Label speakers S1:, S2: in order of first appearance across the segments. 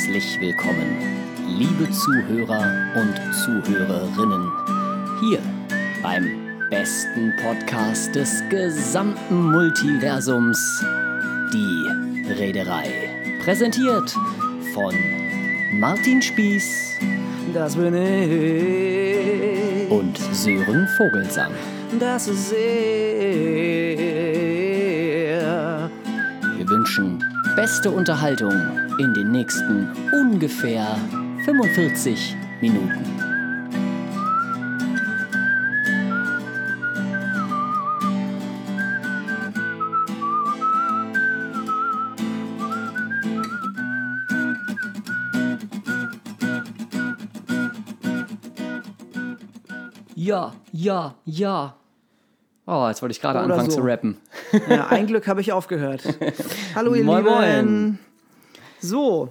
S1: Herzlich willkommen, liebe Zuhörer und Zuhörerinnen, hier beim besten Podcast des gesamten Multiversums, die Reederei. Präsentiert von Martin Spieß
S2: Das bin ich.
S1: und Sören Vogelsang.
S2: Das ist er.
S1: Wir wünschen beste Unterhaltung in den nächsten ungefähr 45 Minuten. Ja, ja, ja. Oh, jetzt wollte ich gerade anfangen
S2: so.
S1: zu rappen.
S2: Ja, ein Glück habe ich aufgehört. Hallo ihr
S1: Moin,
S2: Lieben.
S1: moin.
S2: So.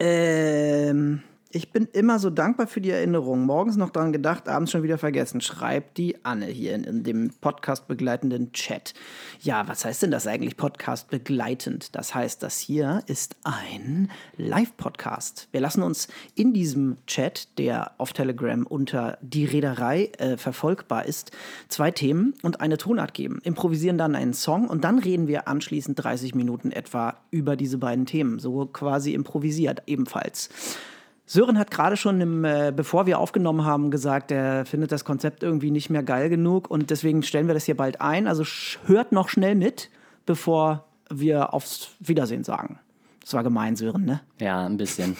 S2: Ähm, ich bin immer so dankbar für die Erinnerung. Morgens noch dran gedacht, abends schon wieder vergessen. Schreibt die Anne hier in, in dem Podcast begleitenden Chat. Ja, was heißt denn das eigentlich Podcast begleitend? Das heißt, das hier ist ein Live-Podcast. Wir lassen uns in diesem Chat, der auf Telegram unter die Reederei äh, verfolgbar ist, zwei Themen und eine Tonart geben. Improvisieren dann einen Song und dann reden wir anschließend 30 Minuten etwa über diese beiden Themen. So quasi improvisiert ebenfalls. Sören hat gerade schon, im, äh, bevor wir aufgenommen haben, gesagt, er findet das Konzept irgendwie nicht mehr geil genug und deswegen stellen wir das hier bald ein. Also hört noch schnell mit, bevor wir aufs Wiedersehen sagen. Das war gemein, Sören, ne?
S1: Ja, ein bisschen.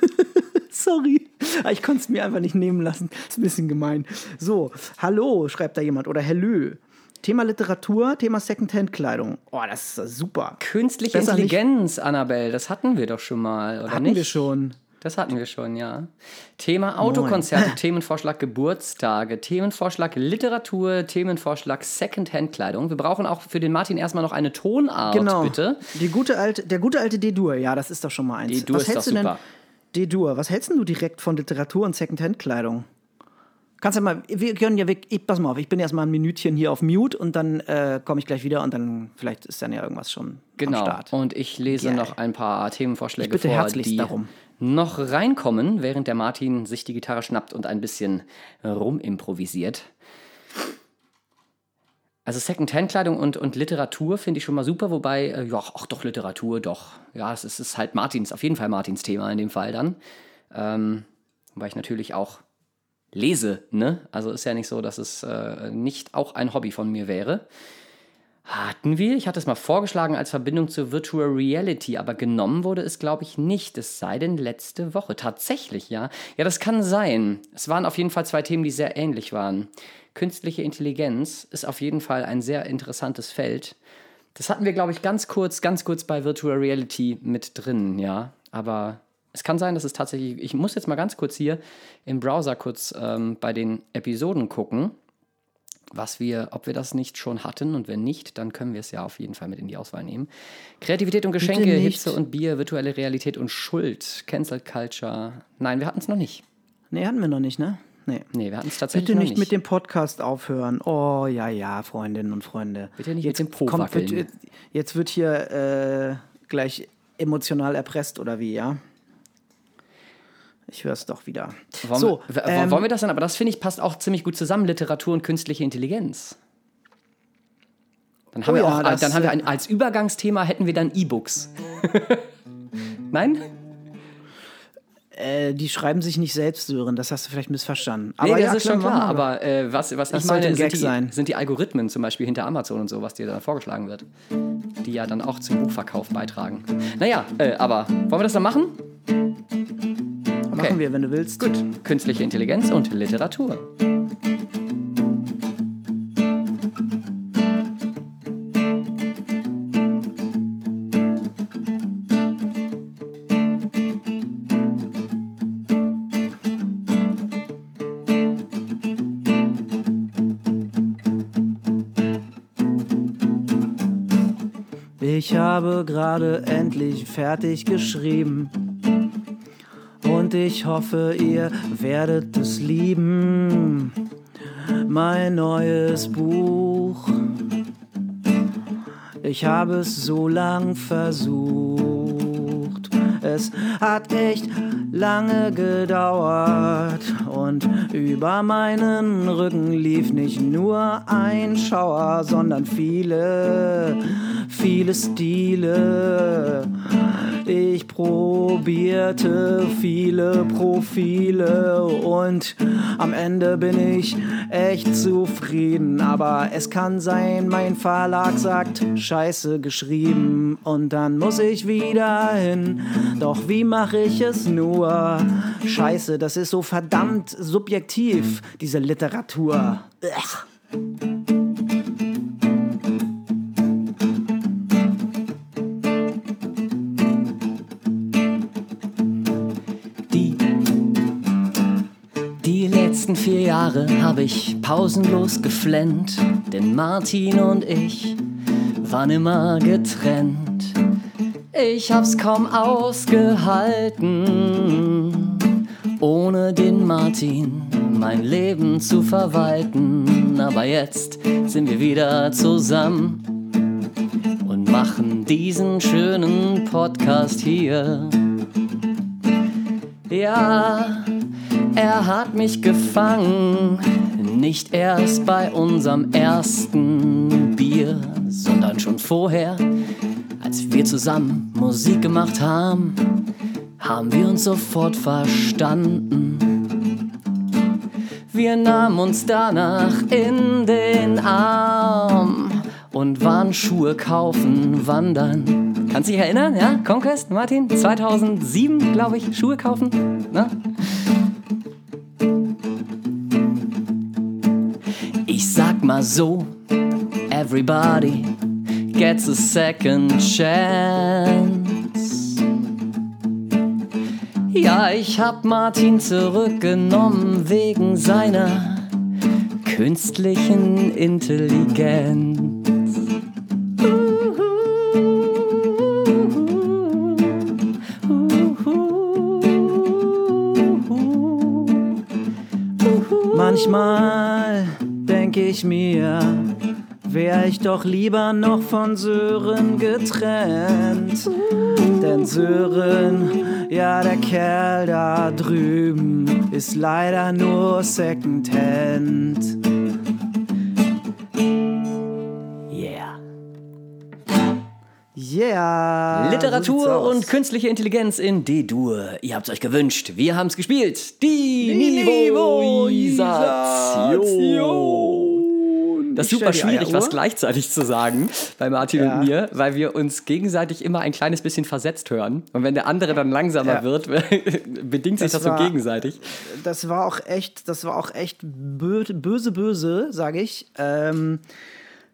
S2: Sorry. Ich konnte es mir einfach nicht nehmen lassen. Ist ein bisschen gemein. So, hallo, schreibt da jemand. Oder Hallö. Thema Literatur, Thema Secondhand-Kleidung. Oh, das ist super.
S1: Künstliche
S2: Besser nicht-
S1: Intelligenz, Annabelle, das hatten wir doch schon mal, oder
S2: Hatten
S1: nicht?
S2: wir schon.
S1: Das hatten wir schon, ja. Thema Autokonzerte, Themenvorschlag Geburtstage, Themenvorschlag Literatur, Themenvorschlag Secondhand-Kleidung. Wir brauchen auch für den Martin erstmal noch eine Tonart,
S2: Genau.
S1: bitte.
S2: Die gute alte, der gute alte D-Dur, ja, das ist doch schon mal eins.
S1: D-Dur
S2: was
S1: ist doch
S2: hältst du
S1: super.
S2: denn? D-Dur, was hältst du direkt von Literatur und Secondhand-Kleidung? Kannst du mal, wir können ja, weg, ich, pass mal auf, ich bin erstmal ein Minütchen hier auf Mute und dann äh, komme ich gleich wieder und dann vielleicht ist dann ja irgendwas schon am
S1: Genau.
S2: Start.
S1: Und ich lese
S2: Geil.
S1: noch ein paar Themenvorschläge
S2: Ich bitte
S1: vor,
S2: herzlichst
S1: die
S2: darum.
S1: Noch reinkommen, während der Martin sich die Gitarre schnappt und ein bisschen rumimprovisiert. Also Secondhand-Kleidung und, und Literatur finde ich schon mal super, wobei, äh, ja, ach doch, Literatur, doch. Ja, es ist, ist halt Martins, auf jeden Fall Martins Thema in dem Fall dann. Ähm, weil ich natürlich auch lese, ne? Also ist ja nicht so, dass es äh, nicht auch ein Hobby von mir wäre. Hatten wir, ich hatte es mal vorgeschlagen als Verbindung zur Virtual Reality, aber genommen wurde es, glaube ich, nicht. Es sei denn letzte Woche. Tatsächlich, ja. Ja, das kann sein. Es waren auf jeden Fall zwei Themen, die sehr ähnlich waren. Künstliche Intelligenz ist auf jeden Fall ein sehr interessantes Feld. Das hatten wir, glaube ich, ganz kurz, ganz kurz bei Virtual Reality mit drin, ja. Aber es kann sein, dass es tatsächlich. Ich muss jetzt mal ganz kurz hier im Browser kurz ähm, bei den Episoden gucken was wir, ob wir das nicht schon hatten und wenn nicht, dann können wir es ja auf jeden Fall mit in die Auswahl nehmen. Kreativität und Geschenke. Hitze und Bier, virtuelle Realität und Schuld, Cancel Culture. Nein, wir hatten es noch nicht.
S2: Nee, hatten wir noch nicht, ne? Nee.
S1: Nee, wir hatten es tatsächlich
S2: Bitte
S1: noch
S2: nicht,
S1: nicht.
S2: mit dem Podcast aufhören. Oh, ja, ja, Freundinnen und Freunde.
S1: Bitte nicht
S2: jetzt
S1: mit dem Po
S2: kommt, wird. Jetzt wird hier äh, gleich emotional erpresst oder wie, ja? Ich höre es doch wieder.
S1: wollen,
S2: so, ähm,
S1: wollen wir das dann? Aber das finde ich passt auch ziemlich gut zusammen, Literatur und künstliche Intelligenz. Dann haben
S2: Oh
S1: wir
S2: ja,
S1: auch,
S2: das,
S1: dann haben wir
S2: äh,
S1: ein, als Übergangsthema hätten wir dann E-Books. Nein?
S2: äh, die schreiben sich nicht selbst, Sören. Das hast du vielleicht missverstanden.
S1: Nee,
S2: Aber
S1: das
S2: ja,
S1: ist schon klar. Aber äh, was, was ich meine, sind die, sind die Algorithmen zum Beispiel hinter Amazon und so, was dir dann vorgeschlagen wird. Die ja dann auch zum Buchverkauf beitragen. Naja, äh, aber wollen wir das dann machen?
S2: Machen wir, wenn du willst. Gut.
S1: Künstliche Intelligenz und Literatur.
S2: Ich habe gerade endlich fertig geschrieben. Ich hoffe, ihr werdet es lieben. Mein neues Buch. Ich habe es so lang versucht. es hat echt lange gedauert. Und über meinen Rücken lief nicht nur ein Schauer, sondern viele, viele Stile. Ich probierte viele Profile und am Ende bin ich echt zufrieden. Aber es kann sein, mein Verlag sagt, scheiße geschrieben und dann muss ich wieder hin. Doch wie mache ich es nur? Scheiße, das ist so verdammt subjektiv, diese Literatur. Ugh.
S1: Vier Jahre habe ich pausenlos geflennt, denn Martin und ich waren immer getrennt. Ich hab's kaum ausgehalten, ohne den Martin mein Leben zu verwalten. Aber jetzt sind wir wieder zusammen und machen diesen schönen Podcast hier. Ja, er hat mich gefangen, nicht erst bei unserem ersten Bier, sondern schon vorher, als wir zusammen Musik gemacht haben, haben wir uns sofort verstanden. Wir nahmen uns danach in den Arm und waren Schuhe kaufen, wandern. Kannst dich erinnern? Ja, Conquest, Martin? 2007, glaube ich, Schuhe kaufen. Ne? Mal so, everybody gets a second chance. Ja, ich hab Martin zurückgenommen wegen seiner künstlichen Intelligenz.
S2: Doch lieber noch von Sören getrennt. Denn Sören, ja, der Kerl da drüben, ist leider nur Secondhand.
S1: Yeah.
S2: Yeah.
S1: Literatur und künstliche Intelligenz in D-Dur. Ihr habt's euch gewünscht. Wir haben's gespielt. Die,
S2: Die
S1: Niveauisation. Das ist super schwierig, was gleichzeitig zu sagen bei Martin
S2: Ja.
S1: und mir, weil wir uns gegenseitig immer ein kleines bisschen versetzt hören. Und wenn der andere dann langsamer
S2: Ja.
S1: wird, bedingt sich
S2: Das
S1: das so
S2: war-
S1: gegenseitig.
S2: das war auch echt, das war auch echt bö böse, böse, sage ich. Ähm,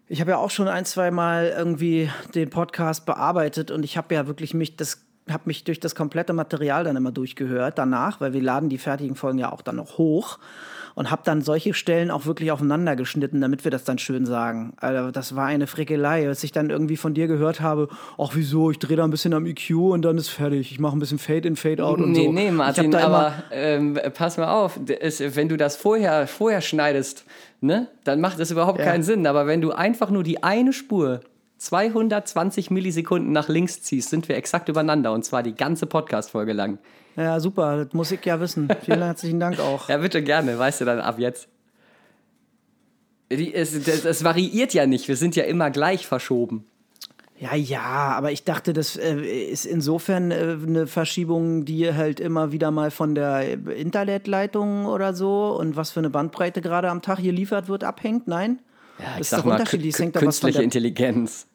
S2: ich habe ja auch schon ein, zwei Mal irgendwie den Podcast bearbeitet und ich habe ja wirklich mich das habe mich durch das komplette Material dann immer durchgehört danach, weil wir laden die fertigen Folgen ja auch dann noch hoch und habe dann solche Stellen auch wirklich aufeinander geschnitten, damit wir das dann schön sagen. Also das war eine Frickelei, als ich dann irgendwie von dir gehört habe, ach wieso, ich drehe da ein bisschen am EQ und dann ist fertig. Ich mache ein bisschen Fade in, Fade out und
S1: nee,
S2: so.
S1: nee,
S2: hab
S1: Martin, aber ähm, pass mal auf, es, wenn du das vorher, vorher schneidest, ne, dann macht das überhaupt
S2: Ja.
S1: keinen Sinn. Aber wenn du einfach nur die eine Spur 220 Millisekunden nach links ziehst, sind wir exakt übereinander und zwar die ganze Podcast-Folge lang.
S2: Ja, super, das muss ich ja wissen. Vielen herzlichen Dank auch.
S1: Ja, bitte gerne, weißt du dann ab jetzt. Die, es, das, es variiert ja nicht, wir sind ja immer gleich verschoben.
S2: Ja, ja, aber ich dachte, das äh, ist insofern äh, eine Verschiebung, die halt immer wieder mal von der Internetleitung oder so und was für eine Bandbreite gerade am Tag geliefert wird, abhängt. Nein?
S1: Ja,
S2: Das ist doch
S1: mal,
S2: unterschiedlich. Das hängt doch was von
S1: künstliche
S2: der-
S1: Intelligenz.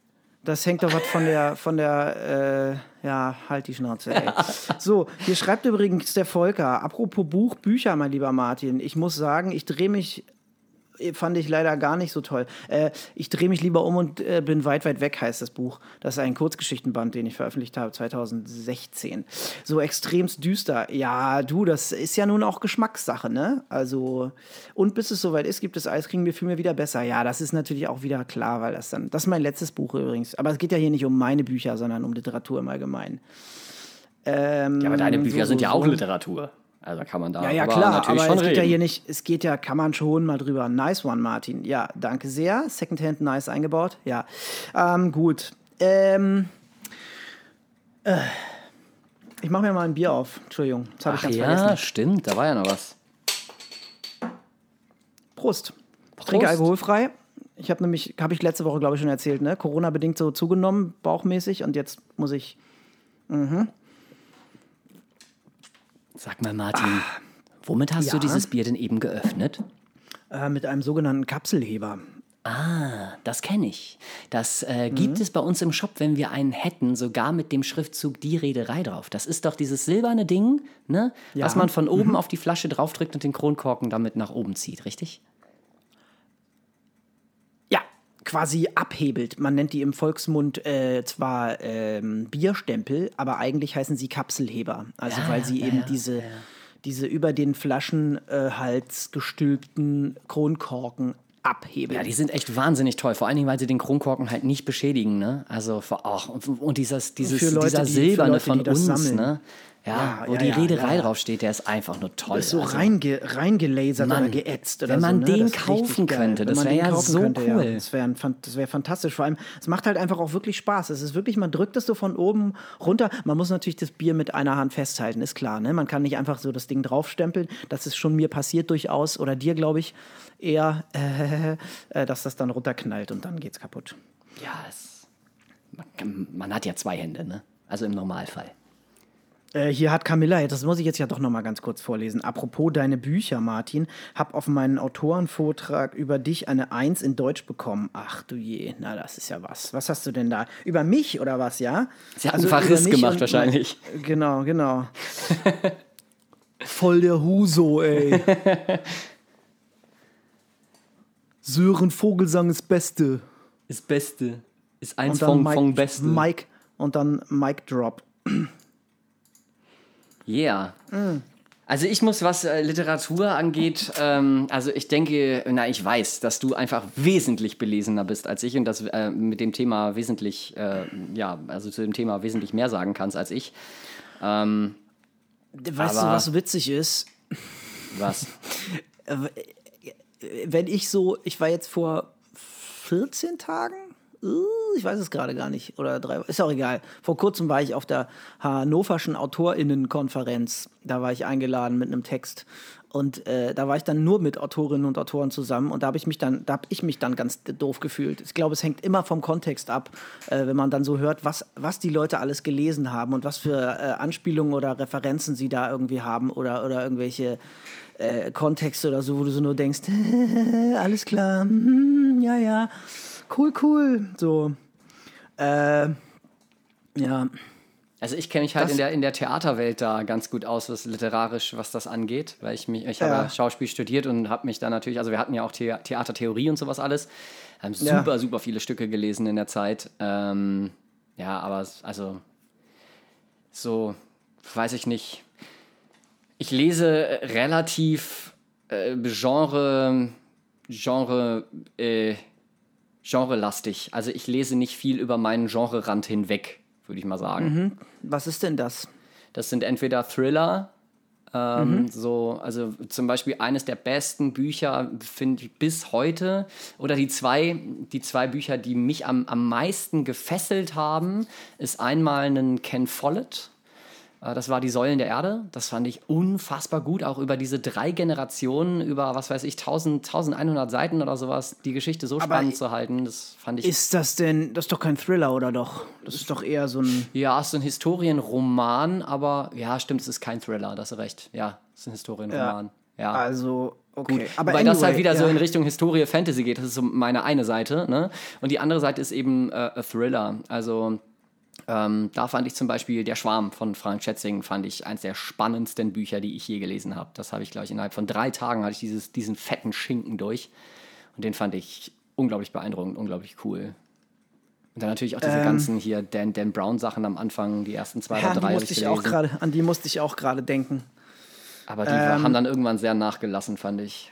S2: Das hängt doch was von der, von der, äh, ja, halt die Schnauze, ey. So, hier schreibt übrigens der Volker, apropos Buch, Bücher, mein lieber Martin. Ich muss sagen, ich drehe mich, fand ich leider gar nicht so toll. Äh, ich drehe mich lieber um und äh, bin weit, weit weg, heißt das Buch. Das ist ein Kurzgeschichtenband, den ich veröffentlicht habe, 2016. So extremst düster. Ja, du, das ist ja nun auch Geschmackssache, ne? Also, und bis es soweit ist, gibt es Eiskriegen mir viel mir wieder besser. Ja, das ist natürlich auch wieder klar, weil das dann, das ist mein letztes Buch übrigens. Aber es geht ja hier nicht um meine Bücher, sondern um Literatur im Allgemeinen. Ähm,
S1: Ja, aber deine Bücher
S2: so,
S1: sind ja auch
S2: so.
S1: Literatur. Also kann man da
S2: Ja, ja, klar,
S1: natürlich
S2: aber
S1: schon
S2: es geht
S1: reden.
S2: ja hier nicht, es geht ja, kann man schon mal drüber. Nice one, Martin. Ja, danke sehr. Secondhand nice eingebaut. Ja, ähm, gut. Ähm, äh, Ich mache mir mal ein Bier auf. Entschuldigung, das habe ich ganz
S1: ja,
S2: vergessen.
S1: stimmt, da war ja noch was.
S2: Prost. Ich trinke alkoholfrei. Ich habe nämlich, habe ich letzte Woche, glaube ich, schon erzählt, ne? Corona-bedingt so zugenommen, bauchmäßig. Und jetzt muss ich.
S1: Sag mal, Martin, womit hast du
S2: ja.
S1: dieses Bier denn eben geöffnet?
S2: Äh, mit einem sogenannten Kapselheber.
S1: Ah, das kenne ich. Das äh,
S2: Mhm.
S1: gibt es bei uns im Shop, wenn wir einen hätten, sogar mit dem Schriftzug Die Reederei drauf. Das ist doch dieses silberne Ding, ne?
S2: Ja.
S1: was man von oben
S2: Mhm.
S1: auf die Flasche draufdrückt und den Kronkorken damit nach oben zieht, richtig?
S2: Quasi abhebelt. Man nennt die im Volksmund äh, zwar ähm, Bierstempel, aber eigentlich heißen sie Kapselheber. Also
S1: Ja,
S2: weil sie
S1: ja,
S2: eben
S1: ja,
S2: diese, diese über den Flaschenhals gestülpten Kronkorken abhebeln.
S1: Ja, die sind echt wahnsinnig toll. Vor allen Dingen, weil sie den Kronkorken halt nicht beschädigen, ne? Also ach, und, und dieses, dieses
S2: Leute,
S1: dieser
S2: die-
S1: silberne
S2: Leute,
S1: von
S2: die
S1: uns, ne? Ja,
S2: Ja,
S1: wo
S2: ja,
S1: die
S2: ja,
S1: Reederei
S2: ja.
S1: draufsteht, der ist einfach nur toll.
S2: ist so
S1: also,
S2: reinge, reingelasert
S1: Mann,
S2: oder geätzt oder
S1: wenn man
S2: so. Ne?
S1: den
S2: Das
S1: kaufen könnte, das
S2: man
S1: wär
S2: den
S1: ja so
S2: könnte,
S1: cool.
S2: Das wäre das wär fantastisch. Vor allem, es macht halt einfach auch wirklich Spaß. Es ist wirklich, man drückt es so von oben runter. Man muss natürlich das Bier mit einer Hand festhalten, ist klar. Ne? Man kann nicht einfach so das Ding draufstempeln. Das ist schon mir passiert durchaus. Oder dir, glaube ich, eher, äh, äh, dass das dann runterknallt und dann geht's kaputt.
S1: Ja, es, man, man hat ja zwei Hände, ne? Also im Normalfall.
S2: Äh, hier hat Camilla, das muss ich jetzt ja doch noch mal ganz kurz vorlesen. Apropos deine Bücher, Martin, hab auf meinen Autorenvortrag über dich eine Eins in Deutsch bekommen. Ach du je, na das ist ja was. Was hast du denn da? Über mich oder was, ja?
S1: Sie hat einen
S2: über
S1: Verriss gemacht
S2: und-
S1: wahrscheinlich.
S2: Genau, genau. Voll der Huso, ey. Sören Vogelsang ist Beste.
S1: Ist Beste. Ist eins von,
S2: Mike,
S1: von Beste.
S2: Mike und dann Mike Drop.
S1: Yeah. Also ich muss, was äh, Literatur angeht, ähm, also ich denke, na ich weiß, dass du einfach wesentlich belesener bist als ich und dass äh, mit dem Thema wesentlich, äh, ja, also zu dem Thema wesentlich mehr sagen kannst als ich. Ähm,
S2: Weißt du, was witzig ist?
S1: was?
S2: wenn ich so, ich war jetzt vor 14 Tagen, ich weiß es gerade gar nicht, oder drei, ist auch egal. Vor kurzem war ich auf der Hannoverschen AutorInnenkonferenz. Da war ich eingeladen mit einem Text. Und äh, da war ich dann nur mit Autorinnen und Autoren zusammen und da habe ich mich dann, da habe ich mich dann ganz doof gefühlt. Ich glaube, es hängt immer vom Kontext ab, äh, wenn man dann so hört, was, was die Leute alles gelesen haben und was für äh, Anspielungen oder Referenzen sie da irgendwie haben oder, oder irgendwelche äh, Kontexte oder so, wo du so nur denkst, alles klar, mhm, ja, ja, cool, cool. So. Äh, ja.
S1: Also ich kenne mich halt
S2: Das-
S1: in der, in der Theaterwelt da ganz gut aus, was literarisch, was das angeht, weil ich mich, ich habe
S2: Ja.
S1: ja Schauspiel studiert und habe mich da natürlich, also wir hatten ja auch The Theatertheorie und sowas alles, haben
S2: Ja.
S1: super, super viele Stücke gelesen in der Zeit. Ähm, ja, aber also so, weiß ich nicht. Ich lese relativ äh, Genre, Genre, äh, genrelastig. Also ich lese nicht viel über meinen Genrerand hinweg, würde ich mal sagen.
S2: Was ist denn das?
S1: Das sind entweder Thriller, ähm, so, also zum Beispiel eines der besten Bücher, finde ich bis heute, oder die zwei, die zwei Bücher, die mich am, am meisten gefesselt haben, ist einmal ein Ken Follett. Äh, Das war die Säulen der Erde. Das fand ich unfassbar gut, auch über diese drei Generationen, über was weiß ich, 1000, 1100 Seiten oder sowas, die Geschichte so
S2: Aber
S1: spannend zu halten. Das fand ich
S2: Ist das denn, das ist doch kein Thriller, oder doch? Das ist doch eher so ein.
S1: Ja, es ist ein Historienroman, aber ja, stimmt, es ist kein Thriller, das hast du recht. Ja, es ist ein Historienroman. Ja.
S2: Also, okay.
S1: Aber Wobei das halt wieder so in Richtung Historie Fantasy geht. Das ist so meine eine Seite. Ne? Und die andere Seite ist eben äh, a Thriller. Also ähm, da fand ich zum Beispiel Der Schwarm von Frank Schätzing, fand ich eins der spannendsten Bücher, die ich je gelesen habe. Das habe ich, glaube ich, innerhalb von drei Tagen hatte ich dieses, diesen fetten Schinken durch. Und den fand ich unglaublich beeindruckend, unglaublich cool. Und dann natürlich auch diese ganzen hier Dan, Dan Brown Sachen am Anfang, die ersten zwei
S2: Ja,
S1: oder drei
S2: die musste
S1: ich
S2: ich auch
S1: gelesen.
S2: gerade, an die musste ich auch gerade denken.
S1: Aber die haben dann irgendwann sehr nachgelassen, fand ich.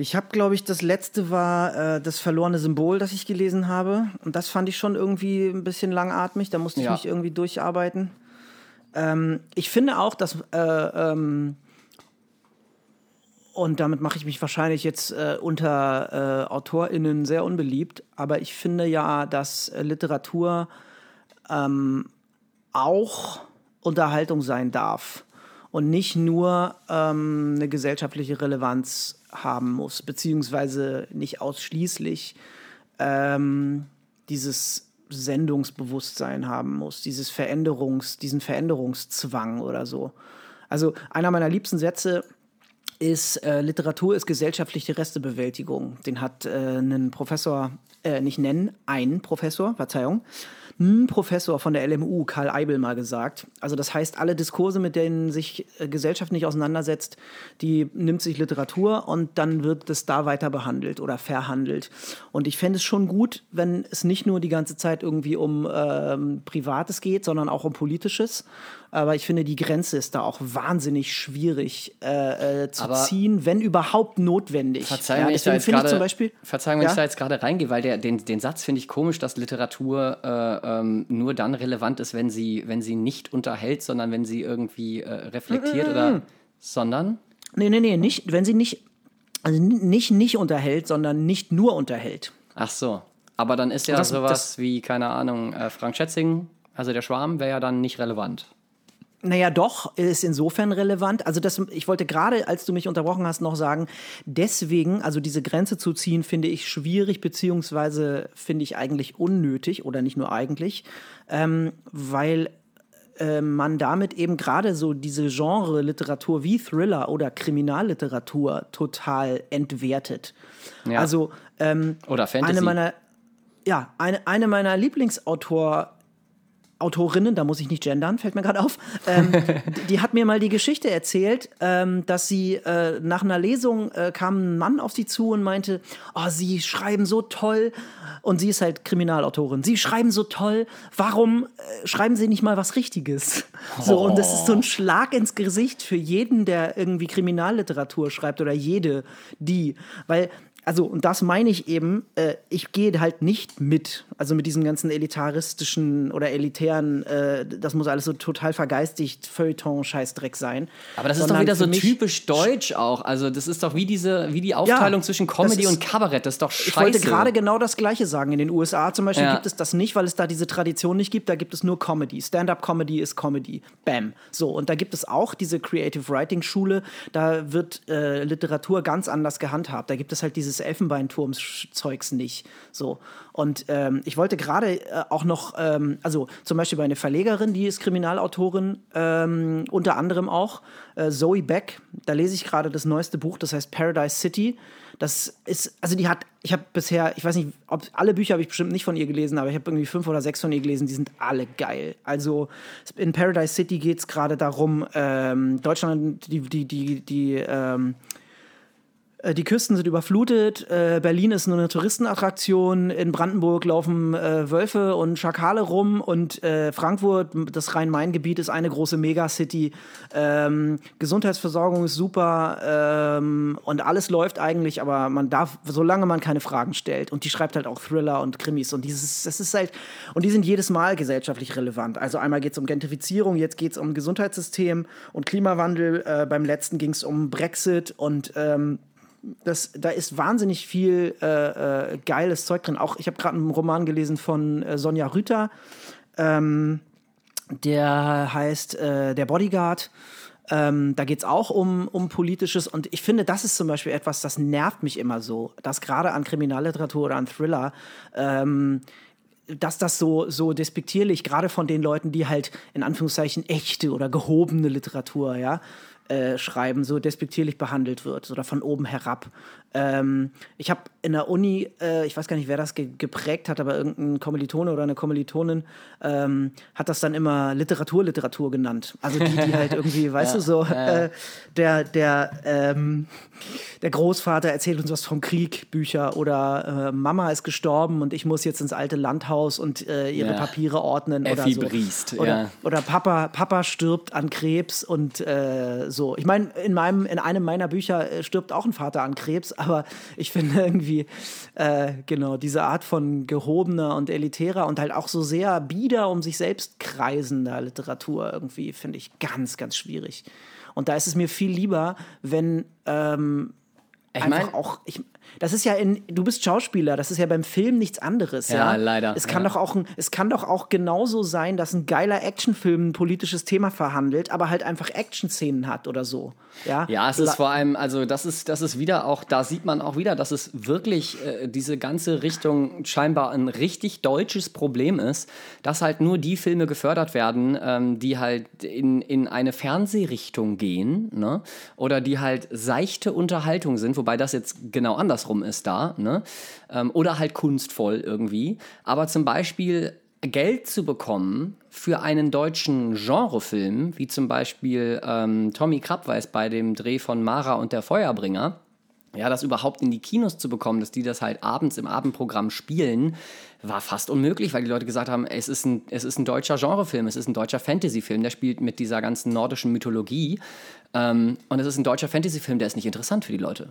S2: Ich habe, glaube ich, das letzte war äh, das verlorene Symbol, das ich gelesen habe. Und das fand ich schon irgendwie ein bisschen langatmig. Da musste ich
S1: Ja.
S2: mich irgendwie durcharbeiten. Ähm, ich finde auch, dass. Äh, ähm, und damit mache ich mich wahrscheinlich jetzt äh, unter äh, AutorInnen sehr unbeliebt. Aber ich finde ja, dass äh, Literatur ähm, auch Unterhaltung sein darf und nicht nur ähm, eine gesellschaftliche Relevanz haben muss, beziehungsweise nicht ausschließlich ähm, dieses Sendungsbewusstsein haben muss, dieses Veränderungs, diesen Veränderungszwang oder so. Also einer meiner liebsten Sätze ist, äh, Literatur ist gesellschaftliche Restebewältigung. Den hat äh, ein Professor, äh, nicht nennen, ein Professor, Verzeihung, ein Professor von der LMU, Karl Eibel, mal gesagt. Also das heißt, alle Diskurse, mit denen sich äh, Gesellschaft nicht auseinandersetzt, die nimmt sich Literatur und dann wird es da weiter behandelt oder verhandelt. Und ich fände es schon gut, wenn es nicht nur die ganze Zeit irgendwie um ähm, Privates geht, sondern auch um Politisches. Aber ich finde, die Grenze ist da auch wahnsinnig schwierig äh, äh, zu
S1: Aber
S2: ziehen, wenn überhaupt notwendig.
S1: Verzeihung,
S2: Ja,
S1: wenn ich da jetzt gerade,
S2: Beispiel.
S1: Verzeihung, wenn
S2: Ja?
S1: ich da jetzt gerade reingehe, weil der, den, den Satz finde ich komisch, dass Literatur äh, ähm, nur dann relevant ist, wenn sie, wenn sie nicht unterhält, sondern wenn sie irgendwie äh, reflektiert
S2: Mm,
S1: oder sondern.
S2: Nee, nee, nee, nicht, wenn sie nicht, also nicht nicht unterhält, sondern nicht nur unterhält.
S1: Ach so. Aber dann ist ja
S2: Das-
S1: sowas
S2: das-
S1: wie, keine Ahnung, äh, Frank Schätzing, also der Schwarm, wäre ja dann nicht relevant.
S2: Naja, doch, ist insofern relevant. Also das, ich wollte gerade, als du mich unterbrochen hast, noch sagen, deswegen, also diese Grenze zu ziehen, finde ich schwierig, beziehungsweise finde ich eigentlich unnötig, oder nicht nur eigentlich, ähm, weil äh, man damit eben gerade so diese Genre-Literatur wie Thriller oder Kriminalliteratur total entwertet.
S1: Ja.
S2: Also ähm,
S1: Oder Fantasy.
S2: eine meiner, ja, eine, eine meiner Lieblingsautor Autorinnen, da muss ich nicht gendern, fällt mir gerade auf, ähm, die, die hat mir mal die Geschichte erzählt, ähm, dass sie äh, nach einer Lesung äh, kam ein Mann auf sie zu und meinte, oh, sie schreiben so toll. Und sie ist halt Kriminalautorin. Sie schreiben so toll, warum äh, schreiben sie nicht mal was Richtiges? So und das ist so ein Schlag ins Gesicht für jeden, der irgendwie Kriminalliteratur schreibt oder jede, die, weil also, und das meine ich eben, äh, ich gehe halt nicht mit. Also mit diesem ganzen elitaristischen oder elitären, äh, das muss alles so total vergeistigt, Feuilleton-Scheißdreck sein.
S1: Aber das ist doch wieder so typisch deutsch auch. Also das ist doch wie diese, wie die Aufteilung zwischen Comedy
S2: ist-
S1: und Kabarett. Das ist doch scheiße.
S2: Ich wollte gerade genau das Gleiche sagen. In den USA zum Beispiel
S1: Ja.
S2: gibt es das nicht, weil es da diese Tradition nicht gibt. Da gibt es nur Comedy. Stand-up-Comedy ist Comedy. Bam. So, und da gibt es auch diese Creative Writing-Schule. Da wird äh, Literatur ganz anders gehandhabt. Da gibt es halt dieses Elfenbeinturms-Zeugs nicht. So. Und ähm, ich wollte gerade äh, auch noch, ähm, also zum Beispiel bei einer Verlegerin, die ist Kriminalautorin, ähm, unter anderem auch, äh, Zoe Beck. Da lese ich gerade das neueste Buch, das heißt Paradise City. Das ist, also die hat, ich habe bisher, ich weiß nicht, ob alle Bücher habe ich bestimmt nicht von ihr gelesen, aber ich habe irgendwie fünf oder sechs von ihr gelesen, die sind alle geil. Also in Paradise City geht es gerade darum, ähm, Deutschland, die, die, die, die, ähm, äh, die Küsten sind überflutet, äh, Berlin ist nur eine Touristenattraktion, in Brandenburg laufen äh, Wölfe und Schakale rum und äh, Frankfurt, das Rhein-Main-Gebiet, ist eine große Megacity. Ähm, Gesundheitsversorgung ist super ähm, und alles läuft eigentlich, aber man darf, solange man keine Fragen stellt. Und die schreibt halt auch Thriller und Krimis und dieses, das ist halt, und die sind jedes Mal gesellschaftlich relevant. Also einmal geht es um Gentrifizierung, jetzt geht es um Gesundheitssystem und Klimawandel, äh, beim letzten ging es um Brexit und ähm, das, da ist wahnsinnig viel äh, äh, geiles Zeug drin. Auch ich habe gerade einen Roman gelesen von äh, Sonja Rüther, ähm, der heißt äh, Der Bodyguard. Ähm, da geht es auch um, um Politisches und ich finde, das ist zum Beispiel etwas, das nervt mich immer so, dass gerade an Kriminalliteratur oder an Thriller ähm, dass das so, so despektierlich, gerade von den Leuten, die halt in Anführungszeichen echte oder gehobene Literatur, ja, äh, schreiben, so despektierlich behandelt wird oder von oben herab. Ähm, ich habe in der Uni, äh, ich weiß gar nicht, wer das ge geprägt hat, aber irgendein Kommilitone oder eine Kommilitonin ähm, hat das dann immer Literatur, Literatur genannt. Also die, die halt irgendwie, weißt du, so äh, der, der, ähm, der Großvater erzählt uns was vom Krieg, Bücher oder äh, Mama ist gestorben und ich muss jetzt ins alte Landhaus und äh, ihre
S1: Ja.
S2: Papiere ordnen
S1: Effi
S2: oder so.
S1: Briest,
S2: oder,
S1: ja.
S2: oder Papa, Papa stirbt an Krebs und äh, so. Ich meine, in meinem, in einem meiner Bücher äh, stirbt auch ein Vater an Krebs, aber ich finde irgendwie, äh, genau, diese Art von gehobener und elitärer und halt auch so sehr bieder um sich selbst kreisender Literatur irgendwie, finde ich ganz, ganz schwierig. Und da ist es mir viel lieber, wenn ähm,
S1: Ich
S2: einfach
S1: mein-
S2: auch, ich, Das ist ja in, du bist Schauspieler, das ist ja beim Film nichts anderes. Ja,
S1: Ja, leider,
S2: Es kann,
S1: ja.
S2: doch auch ein, es kann doch auch genauso sein, dass ein geiler Actionfilm ein politisches Thema verhandelt, aber halt einfach Action-Szenen hat oder so. Ja,
S1: Ja, es
S2: La-
S1: ist vor allem, also das ist, das ist wieder auch, da sieht man auch wieder, dass es wirklich äh, diese ganze Richtung scheinbar ein richtig deutsches Problem ist, dass halt nur die Filme gefördert werden, ähm, die halt in, in eine Fernsehrichtung gehen, ne? Oder die halt seichte Unterhaltung sind, wobei das jetzt genau andersrum ist da, ne? Ähm, oder halt kunstvoll irgendwie. Aber zum Beispiel Geld zu bekommen für einen deutschen Genrefilm, wie zum Beispiel ähm, Tommy Krabweis bei dem Dreh von Mara und der Feuerbringer, ja, das überhaupt in die Kinos zu bekommen, dass die das halt abends im Abendprogramm spielen, war fast unmöglich, weil die Leute gesagt haben, es ist ein, es ist ein deutscher Genrefilm, es ist ein deutscher Fantasyfilm, der spielt mit dieser ganzen nordischen Mythologie. Ähm, und es ist ein deutscher Fantasyfilm, der ist nicht interessant für die Leute.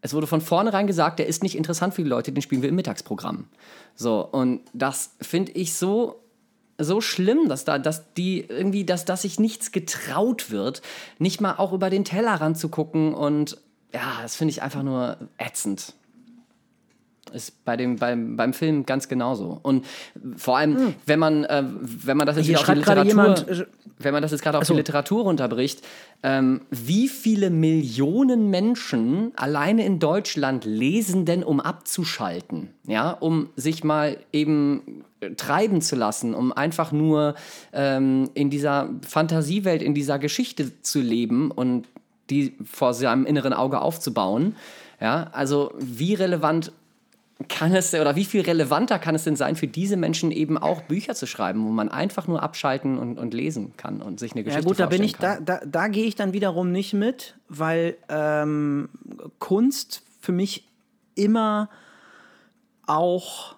S1: Es wurde von vornherein gesagt, der ist nicht interessant für die Leute, den spielen wir im Mittagsprogramm. So, und das finde ich so, so schlimm, dass da, dass die irgendwie, dass, dass sich nichts getraut wird, nicht mal auch über den Tellerrand zu gucken und ja, das finde ich einfach nur ätzend. Ist bei dem, beim, beim Film ganz genauso. Und vor allem, wenn man, äh, wenn man das jetzt
S2: Hier
S1: auf die Literatur,
S2: jemand, äh,
S1: wenn man das jetzt gerade auf
S2: so.
S1: die Literatur runterbricht, ähm, wie viele Millionen Menschen alleine in Deutschland lesen denn, um abzuschalten? Ja, um sich mal eben äh, treiben zu lassen, um einfach nur ähm, in dieser Fantasiewelt, in dieser Geschichte zu leben und die vor seinem inneren Auge aufzubauen. Ja, also wie relevant kann es oder wie viel relevanter kann es denn sein, für diese Menschen eben auch Bücher zu schreiben, wo man einfach nur abschalten und, und lesen kann und sich eine
S2: Ja
S1: Geschichte
S2: gut, da bin ich,
S1: vorstellen
S2: da, da, da gehe ich dann wiederum nicht mit, weil ähm, Kunst für mich immer auch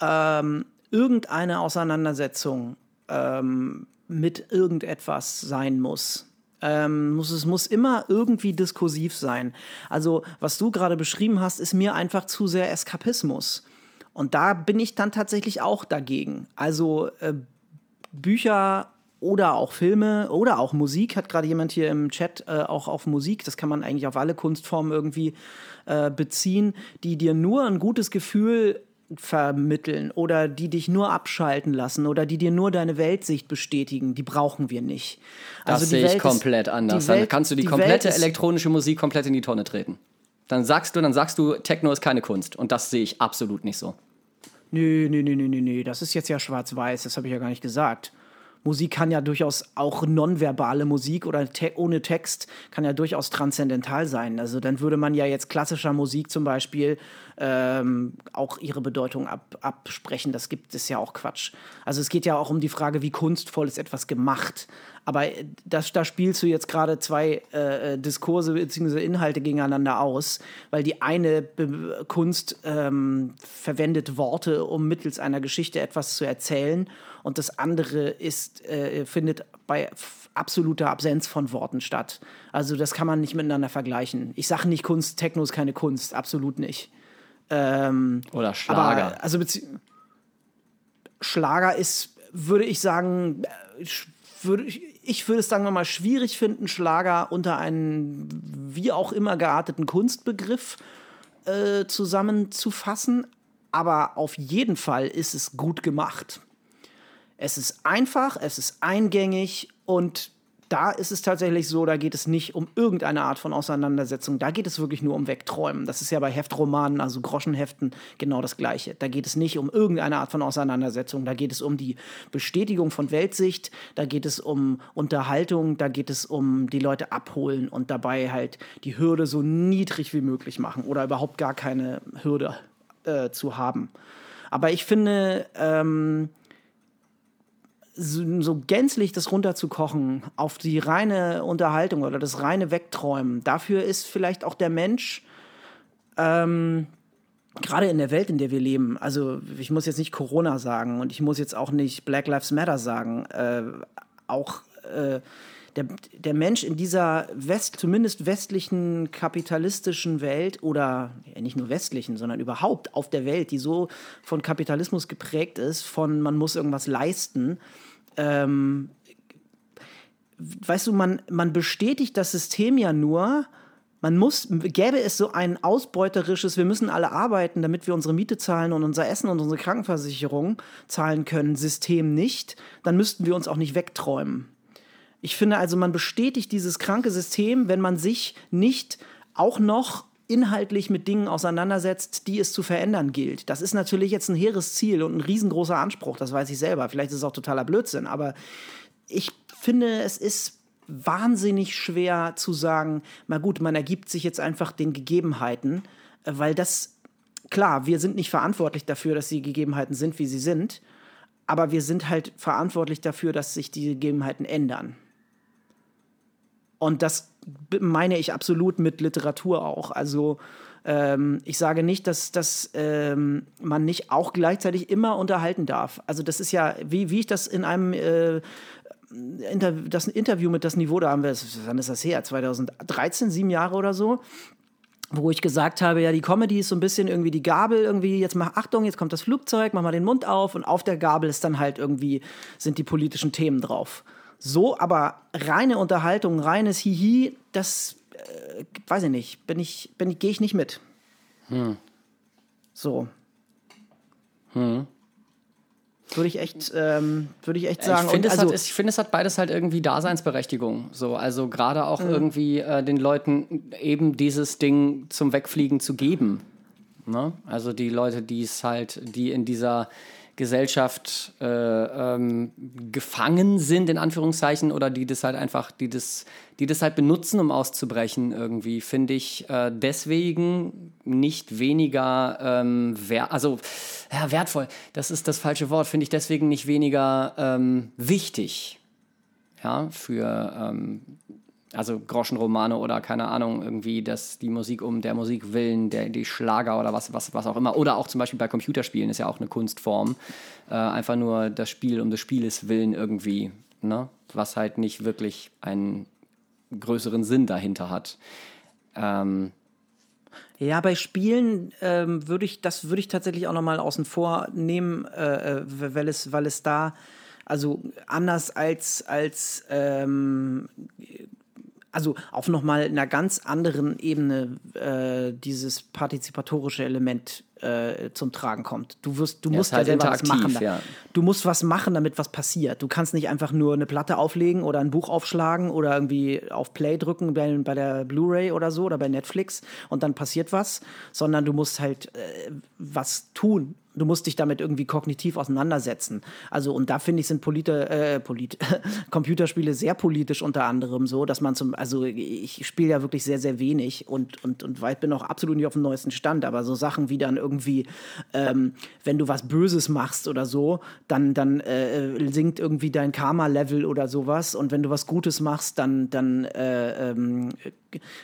S2: ähm, irgendeine Auseinandersetzung ähm, mit irgendetwas sein muss. Ähm, muss. Es muss immer irgendwie diskursiv sein. Also, was du gerade beschrieben hast, ist mir einfach zu sehr Eskapismus. Und da bin ich dann tatsächlich auch dagegen. Also, äh, Bücher oder auch Filme oder auch Musik, hat gerade jemand hier im Chat äh, auch auf Musik, das kann man eigentlich auf alle Kunstformen irgendwie äh, beziehen, die dir nur ein gutes Gefühl vermitteln oder die dich nur abschalten lassen oder die dir nur deine Weltsicht bestätigen, die brauchen wir nicht.
S1: Das
S2: Also die
S1: sehe ich
S2: Welt ist-
S1: komplett anders.
S2: die
S1: dann
S2: Welt-
S1: kannst du die,
S2: die
S1: komplette
S2: Welt
S1: elektronische Musik komplett in die Tonne treten. Dann sagst du, dann sagst du, Techno ist keine Kunst. Und das sehe ich absolut nicht so.
S2: Nö, nö, nö, nö, nö, nö, das ist jetzt ja schwarz-weiß, das habe ich ja gar nicht gesagt. Musik kann ja durchaus auch nonverbale Musik oder te ohne Text kann ja durchaus transzendental sein. Also dann würde man ja jetzt klassischer Musik zum Beispiel ähm, auch ihre Bedeutung ab absprechen. Das gibt es ja auch Quatsch. Also es geht ja auch um die Frage, wie kunstvoll ist etwas gemacht. Aber äh, das, da spielst du jetzt gerade zwei äh, äh, Diskurse bzw. Inhalte gegeneinander aus, weil die eine Be Kunst ähm, verwendet Worte, um mittels einer Geschichte etwas zu erzählen, und das andere ist, äh, findet bei absoluter Absenz von Worten statt. Also das kann man nicht miteinander vergleichen. Ich sage nicht Kunst, Techno ist keine Kunst, absolut nicht. Ähm,
S1: Oder Schlager.
S2: aber, also Schlager ist, würde ich sagen, äh, würde ich, würde es sagen wir mal schwierig finden, Schlager unter einen wie auch immer gearteten Kunstbegriff äh, zusammenzufassen. Aber auf jeden Fall ist es gut gemacht. Es ist einfach, es ist eingängig und da ist es tatsächlich so, da geht es nicht um irgendeine Art von Auseinandersetzung. Da geht es wirklich nur um Wegträumen. Das ist ja bei Heftromanen, also Groschenheften, genau das Gleiche. Da geht es nicht um irgendeine Art von Auseinandersetzung. Da geht es um die Bestätigung von Weltsicht, da geht es um Unterhaltung, da geht es um die Leute abholen und dabei halt die Hürde so niedrig wie möglich machen oder überhaupt gar keine Hürde äh, zu haben. Aber ich finde, ähm, so, so gänzlich das runterzukochen auf die reine Unterhaltung oder das reine Wegträumen, dafür ist vielleicht auch der Mensch, ähm, gerade in der Welt, in der wir leben, also ich muss jetzt nicht Corona sagen und ich muss jetzt auch nicht Black Lives Matter sagen, äh, auch äh, der, der Mensch in dieser West, zumindest westlichen kapitalistischen Welt oder ja, nicht nur westlichen, sondern überhaupt auf der Welt, die so von Kapitalismus geprägt ist, von man muss irgendwas leisten, ähm, weißt du, man, man bestätigt das System ja nur, man muss, gäbe es so ein ausbeuterisches, wir müssen alle arbeiten, damit wir unsere Miete zahlen und unser Essen und unsere Krankenversicherung zahlen können, System nicht, dann müssten wir uns auch nicht wegträumen. Ich finde also, man bestätigt dieses kranke System, wenn man sich nicht auch noch inhaltlich mit Dingen auseinandersetzt, die es zu verändern gilt. Das ist natürlich jetzt ein hehres Ziel und ein riesengroßer Anspruch, das weiß ich selber. Vielleicht ist es auch totaler Blödsinn, aber ich finde, es ist wahnsinnig schwer zu sagen, na gut, man ergibt sich jetzt einfach den Gegebenheiten, weil das, klar, wir sind nicht verantwortlich dafür, dass die Gegebenheiten sind, wie sie sind, aber wir sind halt verantwortlich dafür, dass sich die Gegebenheiten ändern. Und das meine ich absolut mit Literatur auch. Also ähm, ich sage nicht, dass, dass ähm, man nicht auch gleichzeitig immer unterhalten darf. Also das ist ja, wie, wie ich das in einem äh, Inter das Interview mit das Niveau, da haben wir, wann ist das her? 2013, sieben Jahre oder so wo ich gesagt habe, ja, die Comedy ist so ein bisschen irgendwie die Gabel, irgendwie, jetzt mach Achtung, jetzt kommt das Flugzeug, mach mal den Mund auf und auf der Gabel ist dann halt irgendwie, sind die politischen Themen drauf. So, aber reine Unterhaltung, reines Hihi, das äh, weiß ich nicht, bin ich, bin gehe ich nicht mit. Hm. So. Hm. Würde ich echt, ähm, würde ich echt sagen.
S1: Ich finde, es, also, hat, find, es hat beides halt irgendwie Daseinsberechtigung. So, also gerade auch mhm. irgendwie äh, den Leuten eben dieses Ding zum Wegfliegen zu geben. Ne? Also die Leute, die es halt, die in dieser Gesellschaft äh, ähm, gefangen sind, in Anführungszeichen, oder die das halt einfach, die das, die das halt benutzen, um auszubrechen, irgendwie, finde ich äh, deswegen nicht weniger ähm, wer also ja, wertvoll, das ist das falsche Wort, finde ich deswegen nicht weniger ähm, wichtig. Ja, für ähm, also Groschenromane oder keine Ahnung, irgendwie das, die Musik um der Musik willen, der, die Schlager oder was, was, was auch immer. Oder auch zum Beispiel bei Computerspielen ist ja auch eine Kunstform. Äh, einfach nur das Spiel um des Spieles willen irgendwie, ne? was halt nicht wirklich einen größeren Sinn dahinter hat. Ähm,
S2: ja, bei Spielen ähm, würde ich das würde ich tatsächlich auch noch mal außen vor nehmen, äh, äh weil es weil es da also anders als als ähm, also auf nochmal einer ganz anderen Ebene äh, dieses partizipatorische Element äh, zum Tragen kommt. Du wirst, du ja, musst halt was machen. Ja. Du musst was machen, damit was passiert. Du kannst nicht einfach nur eine Platte auflegen oder ein Buch aufschlagen oder irgendwie auf Play drücken bei, bei der Blu-ray oder so oder bei Netflix und dann passiert was, sondern du musst halt äh, was tun du musst dich damit irgendwie kognitiv auseinandersetzen. Also, und da finde ich, sind Polite, äh, Polit Computerspiele sehr politisch unter anderem so, dass man zum, also ich spiele ja wirklich sehr, sehr wenig und, und, und weit bin auch absolut nicht auf dem neuesten Stand, aber so Sachen wie dann irgendwie, ähm, wenn du was Böses machst oder so, dann, dann äh, sinkt irgendwie dein Karma-Level oder sowas und wenn du was Gutes machst, dann, dann äh, ähm,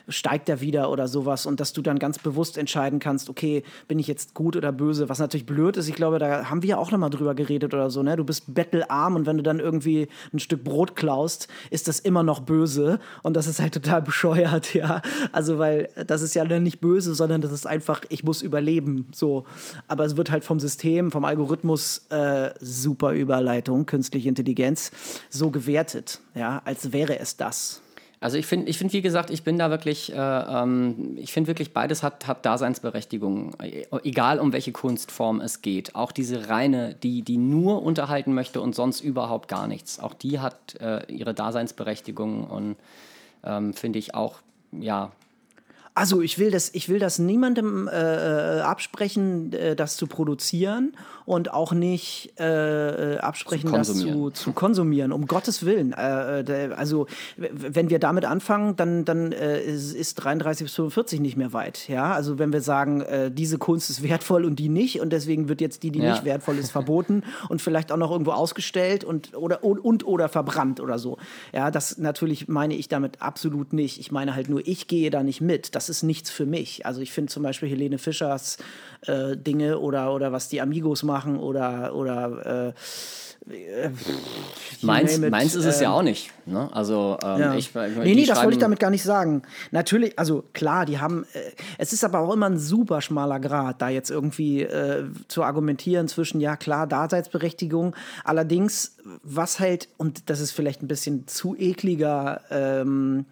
S2: steigt er wieder oder sowas und dass du dann ganz bewusst entscheiden kannst, okay, bin ich jetzt gut oder böse, was natürlich blöd ist. Ich glaube, da haben wir ja auch noch mal drüber geredet oder so, ne? Du bist bettelarm und wenn du dann irgendwie ein Stück Brot klaust, ist das immer noch böse und das ist halt total bescheuert, ja. Also, weil das ist ja nicht böse, sondern das ist einfach, ich muss überleben, so. Aber es wird halt vom System, vom Algorithmus, äh, super Überleitung, künstliche Intelligenz, so gewertet, ja, als wäre es das.
S1: Also ich finde, ich find, wie gesagt, ich bin da wirklich, äh, ähm, ich finde wirklich, beides hat, hat Daseinsberechtigung, egal um welche Kunstform es geht. Auch diese reine, die, die nur unterhalten möchte und sonst überhaupt gar nichts, auch die hat äh, ihre Daseinsberechtigung und ähm, finde ich auch, ja,
S2: also ich will das, ich will das niemandem äh, äh, absprechen, äh, das zu produzieren und auch nicht äh, äh absprechen, zu das zu, zu, konsumieren. Um Gottes Willen. Äh, also wenn wir damit anfangen, dann, dann ist, ist 33 bis 45 nicht mehr weit. Ja, also wenn wir sagen, diese Kunst ist wertvoll und die nicht und deswegen wird jetzt die, die ja. nicht wertvoll ist, verboten und vielleicht auch noch irgendwo ausgestellt und oder und, und oder verbrannt oder so. Ja, das natürlich meine ich damit absolut nicht. Ich meine halt nur, ich gehe da nicht mit. Das das ist nichts für mich. Also ich finde zum Beispiel Helene Fischers äh, Dinge oder, oder was die Amigos machen oder, oder äh,
S1: Meins, meins ist es ähm, ja auch nicht. Ne? Also, ähm,
S2: ja. ich, ich, nee, nee, das wollte ich damit gar nicht sagen. Natürlich, also klar, die haben, äh, es ist aber auch immer ein super schmaler Grad, da jetzt irgendwie äh, zu argumentieren zwischen, ja klar, Daseinsberechtigung. Allerdings, was halt, und das ist vielleicht ein bisschen zu ekliger, ähm,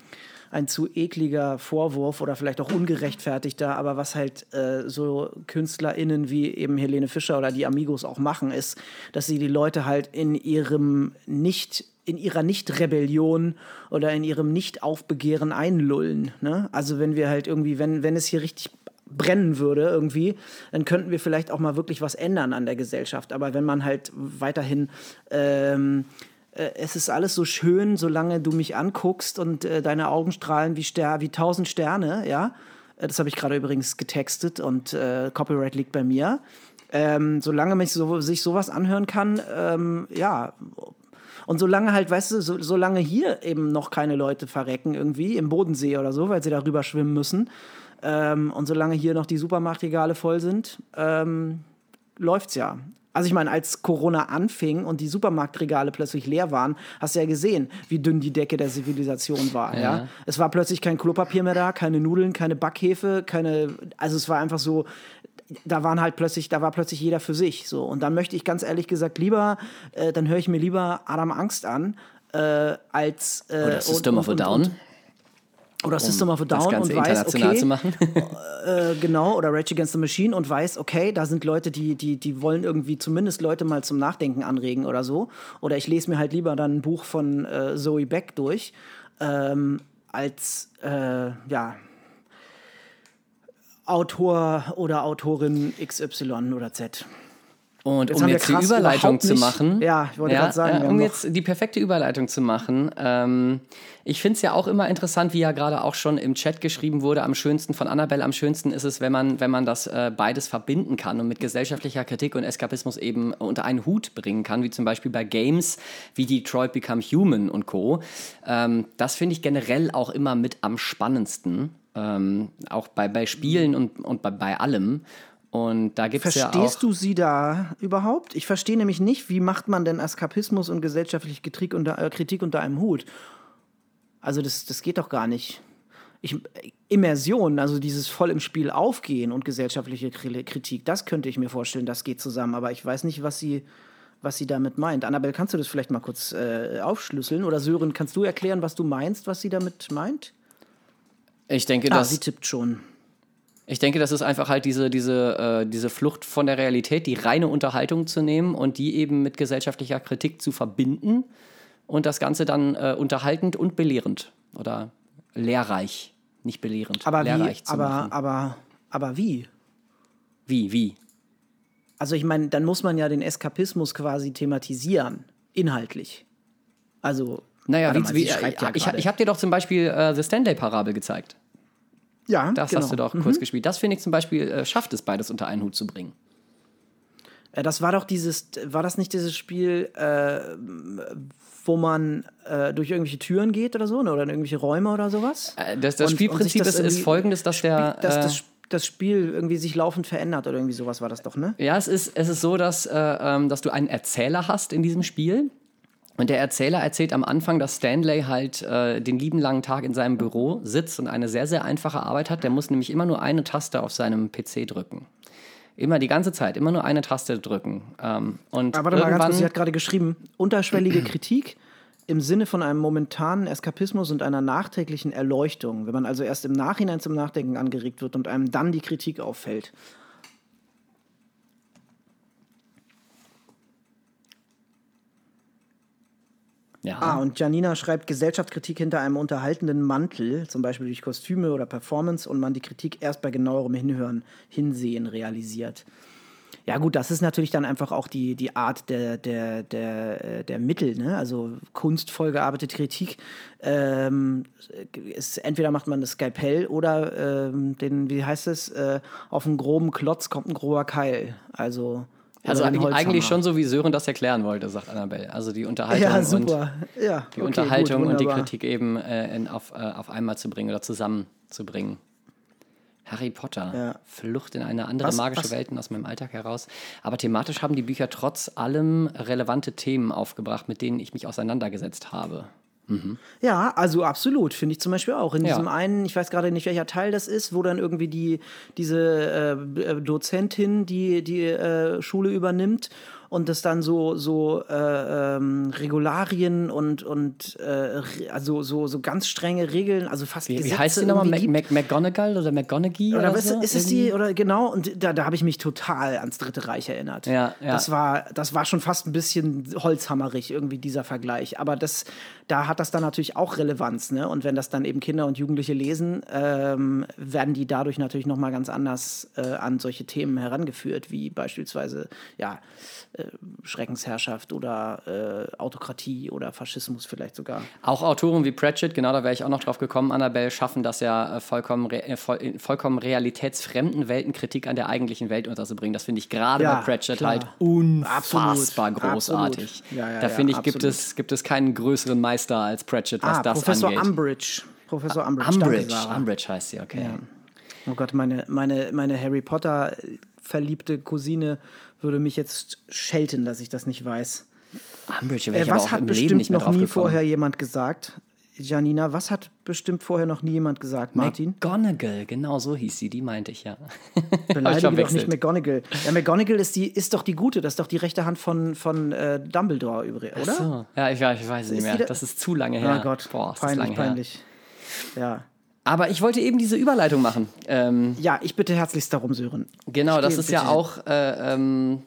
S2: ein zu ekliger Vorwurf oder vielleicht auch ungerechtfertigter, aber was halt äh, so KünstlerInnen wie eben Helene Fischer oder die Amigos auch machen, ist, dass sie die Leute halt in ihrem nicht in ihrer Nicht-Rebellion oder in ihrem Nicht-Aufbegehren einlullen. Ne? Also wenn wir halt irgendwie, wenn, wenn es hier richtig brennen würde irgendwie, dann könnten wir vielleicht auch mal wirklich was ändern an der Gesellschaft. Aber wenn man halt weiterhin ähm, äh, es ist alles so schön, solange du mich anguckst und äh, deine Augen strahlen wie, Ster wie tausend Sterne, ja. Äh, das habe ich gerade übrigens getextet und äh, Copyright liegt bei mir. Ähm, solange man so, sich sowas anhören kann, ähm, ja. Und solange halt, weißt du, so, solange hier eben noch keine Leute verrecken irgendwie im Bodensee oder so, weil sie darüber schwimmen müssen, ähm, und solange hier noch die Supermarktregale voll sind, ähm, läuft's ja. Also ich meine, als Corona anfing und die Supermarktregale plötzlich leer waren, hast du ja gesehen, wie dünn die Decke der Zivilisation war. Ja. ja. Es war plötzlich kein Klopapier mehr da, keine Nudeln, keine Backhefe, keine. Also es war einfach so, da waren halt plötzlich, da war plötzlich jeder für sich. So. Und dann möchte ich ganz ehrlich gesagt lieber, äh, dann höre ich mir lieber Adam Angst an, äh, als
S1: äh, Oder System und, of a Down. Und,
S2: oder um System of a Down
S1: und weiß, okay, zu machen.
S2: äh, genau, oder Rage Against the Machine und weiß, okay, da sind Leute, die, die, die wollen irgendwie zumindest Leute mal zum Nachdenken anregen oder so. Oder ich lese mir halt lieber dann ein Buch von äh, Zoe Beck durch, ähm, als, äh, ja, Autor oder Autorin XY oder Z.
S1: Und jetzt um jetzt die Überleitung zu machen,
S2: ja, ich wollte ja, gerade sagen,
S1: äh, um jetzt die perfekte Überleitung zu machen, ähm, ich finde es ja auch immer interessant, wie ja gerade auch schon im Chat geschrieben wurde, am schönsten von Annabelle, am schönsten ist es, wenn man, wenn man das äh, beides verbinden kann und mit gesellschaftlicher Kritik und Eskapismus eben unter einen Hut bringen kann, wie zum Beispiel bei Games wie Detroit Become Human und Co. Ähm, das finde ich generell auch immer mit am spannendsten. Ähm, auch bei, bei Spielen und, und bei, bei allem. Und da gibt es ja auch.
S2: Verstehst du sie da überhaupt? Ich verstehe nämlich nicht, wie macht man denn Eskapismus und gesellschaftliche Kritik unter, äh, Kritik unter einem Hut? Also, das, das geht doch gar nicht. Ich, Immersion, also dieses voll im Spiel aufgehen und gesellschaftliche Kritik, das könnte ich mir vorstellen, das geht zusammen. Aber ich weiß nicht, was sie, was sie damit meint. Annabelle, kannst du das vielleicht mal kurz äh, aufschlüsseln? Oder Sören, kannst du erklären, was du meinst, was sie damit meint?
S1: Ich denke,
S2: ah,
S1: dass.
S2: Sie tippt schon.
S1: Ich denke, das ist einfach halt diese, diese, äh, diese Flucht von der Realität, die reine Unterhaltung zu nehmen und die eben mit gesellschaftlicher Kritik zu verbinden und das Ganze dann äh, unterhaltend und belehrend oder lehrreich, nicht belehrend,
S2: aber
S1: lehrreich
S2: wie, zu aber, machen. Aber, aber wie?
S1: Wie, wie?
S2: Also ich meine, dann muss man ja den Eskapismus quasi thematisieren, inhaltlich. Also,
S1: naja, wie, mal, wie, ja ich, ich habe dir doch zum Beispiel äh, The Stanley-Parabel gezeigt.
S2: Ja,
S1: das genau. hast du doch mhm. kurz gespielt. Das finde ich zum Beispiel, äh, schafft es beides unter einen Hut zu bringen.
S2: Äh, das war doch dieses, war das nicht dieses Spiel, äh, wo man äh, durch irgendwelche Türen geht oder so, ne? oder in irgendwelche Räume oder sowas?
S1: Äh, das, das und, Spielprinzip und das ist, folgendes, dass der.
S2: Dass das, äh, das Spiel irgendwie sich laufend verändert oder irgendwie sowas war das doch, ne?
S1: Ja, es ist, es ist so, dass, äh, ähm, dass du einen Erzähler hast in diesem Spiel und der Erzähler erzählt am Anfang, dass Stanley halt äh, den lieben langen Tag in seinem Büro sitzt und eine sehr, sehr einfache Arbeit hat. Der muss nämlich immer nur eine Taste auf seinem PC drücken. Immer die ganze Zeit, immer nur eine Taste drücken. Ähm, und
S2: Aber warte mal ganz kurz, sie hat gerade geschrieben, unterschwellige Kritik im Sinne von einem momentanen Eskapismus und einer nachträglichen Erleuchtung, wenn man also erst im Nachhinein zum Nachdenken angeregt wird und einem dann die Kritik auffällt. Ja. Ah, und Janina schreibt Gesellschaftskritik hinter einem unterhaltenden Mantel, zum Beispiel durch Kostüme oder Performance, und man die Kritik erst bei genauerem Hinhören, Hinsehen realisiert. Ja, gut, das ist natürlich dann einfach auch die, die Art der, der, der, äh, der Mittel, ne? Also kunstvoll gearbeitete Kritik. Ähm, ist, entweder macht man das Skalpell oder ähm, den, wie heißt es, äh, auf einen groben Klotz kommt ein grober Keil. Also
S1: also eigentlich, eigentlich, schon so, wie Sören das erklären wollte, sagt Annabelle. Also die Unterhaltung,
S2: ja, super.
S1: Und,
S2: ja,
S1: die okay, Unterhaltung gut, und die Kritik eben äh, in, auf, äh, auf einmal zu bringen oder zusammenzubringen. Harry Potter, ja. Flucht in eine andere was, magische was? Welt aus meinem Alltag heraus. Aber thematisch haben die Bücher trotz allem relevante Themen aufgebracht, mit denen ich mich auseinandergesetzt habe.
S2: Mhm. Ja, also absolut, finde ich zum Beispiel auch. In ja. diesem einen, ich weiß gerade nicht, welcher Teil das ist, wo dann irgendwie die, diese äh, Dozentin die, die äh, Schule übernimmt und das dann so, so äh, ähm, Regularien und, und äh, also so, so ganz strenge Regeln, also fast
S1: Wie, wie
S2: Gesetze
S1: heißt die nochmal? Mac. Mac, McGonagall oder McGonaghy?
S2: Oder
S1: Oder,
S2: was,
S1: so?
S2: ist es die, oder genau, und da, da habe ich mich total ans Dritte Reich erinnert.
S1: Ja, ja.
S2: Das war, das war schon fast ein bisschen holzhammerig, irgendwie dieser Vergleich. Aber das, da hat das dann natürlich auch Relevanz, ne? Und wenn das dann eben Kinder und Jugendliche lesen, ähm, werden die dadurch natürlich nochmal ganz anders äh, an solche Themen herangeführt, wie beispielsweise, ja, Schreckensherrschaft oder äh, Autokratie oder Faschismus vielleicht sogar.
S1: Auch Autoren wie Pratchett, genau da wäre ich auch noch drauf gekommen, Annabelle, schaffen das ja äh, vollkommen, re äh, voll, vollkommen realitätsfremden Weltenkritik an der eigentlichen Welt unterzubringen. Das finde ich gerade
S2: Ja,
S1: bei Pratchett
S2: klar.
S1: halt unfassbar
S2: Absolut,
S1: großartig.
S2: absolut. Ja, ja,
S1: da finde ich, gibt es, gibt es keinen größeren Meister als Pratchett, was
S2: ah,
S1: das
S2: Professor
S1: angeht.
S2: Umbridge. Professor Umbridge.
S1: Umbridge,
S2: Sarah.
S1: Umbridge heißt sie, okay.
S2: Oh Gott, meine, meine, meine Harry Potter verliebte Cousine würde mich jetzt schelten, dass ich das nicht weiß.
S1: Umbridge wäre
S2: Äh,
S1: ich
S2: was hat bestimmt noch nie vorher jemand gesagt? Janina, was hat bestimmt vorher noch nie jemand gesagt, Martin?
S1: McGonagall, genau so hieß sie, die meinte ich ja.
S2: Beleidige doch
S1: verwechselt.
S2: nicht McGonagall. Ja, McGonagall ist, die, ist doch die gute, das ist doch die rechte Hand von, von äh, Dumbledore übrigens, oder?
S1: So. Ja, ich, weiß- ich weiß es nicht mehr.
S2: da-
S1: Das ist zu lange her.
S2: Oh Gott,
S1: Boah,
S2: peinlich,
S1: lange her.
S2: peinlich. Ja.
S1: Aber ich wollte eben diese Überleitung machen. Ähm,
S2: ja, ich bitte herzlichst darum, Sören.
S1: genau, das
S2: Bitte,
S1: ist ja auch. Äh, ähm,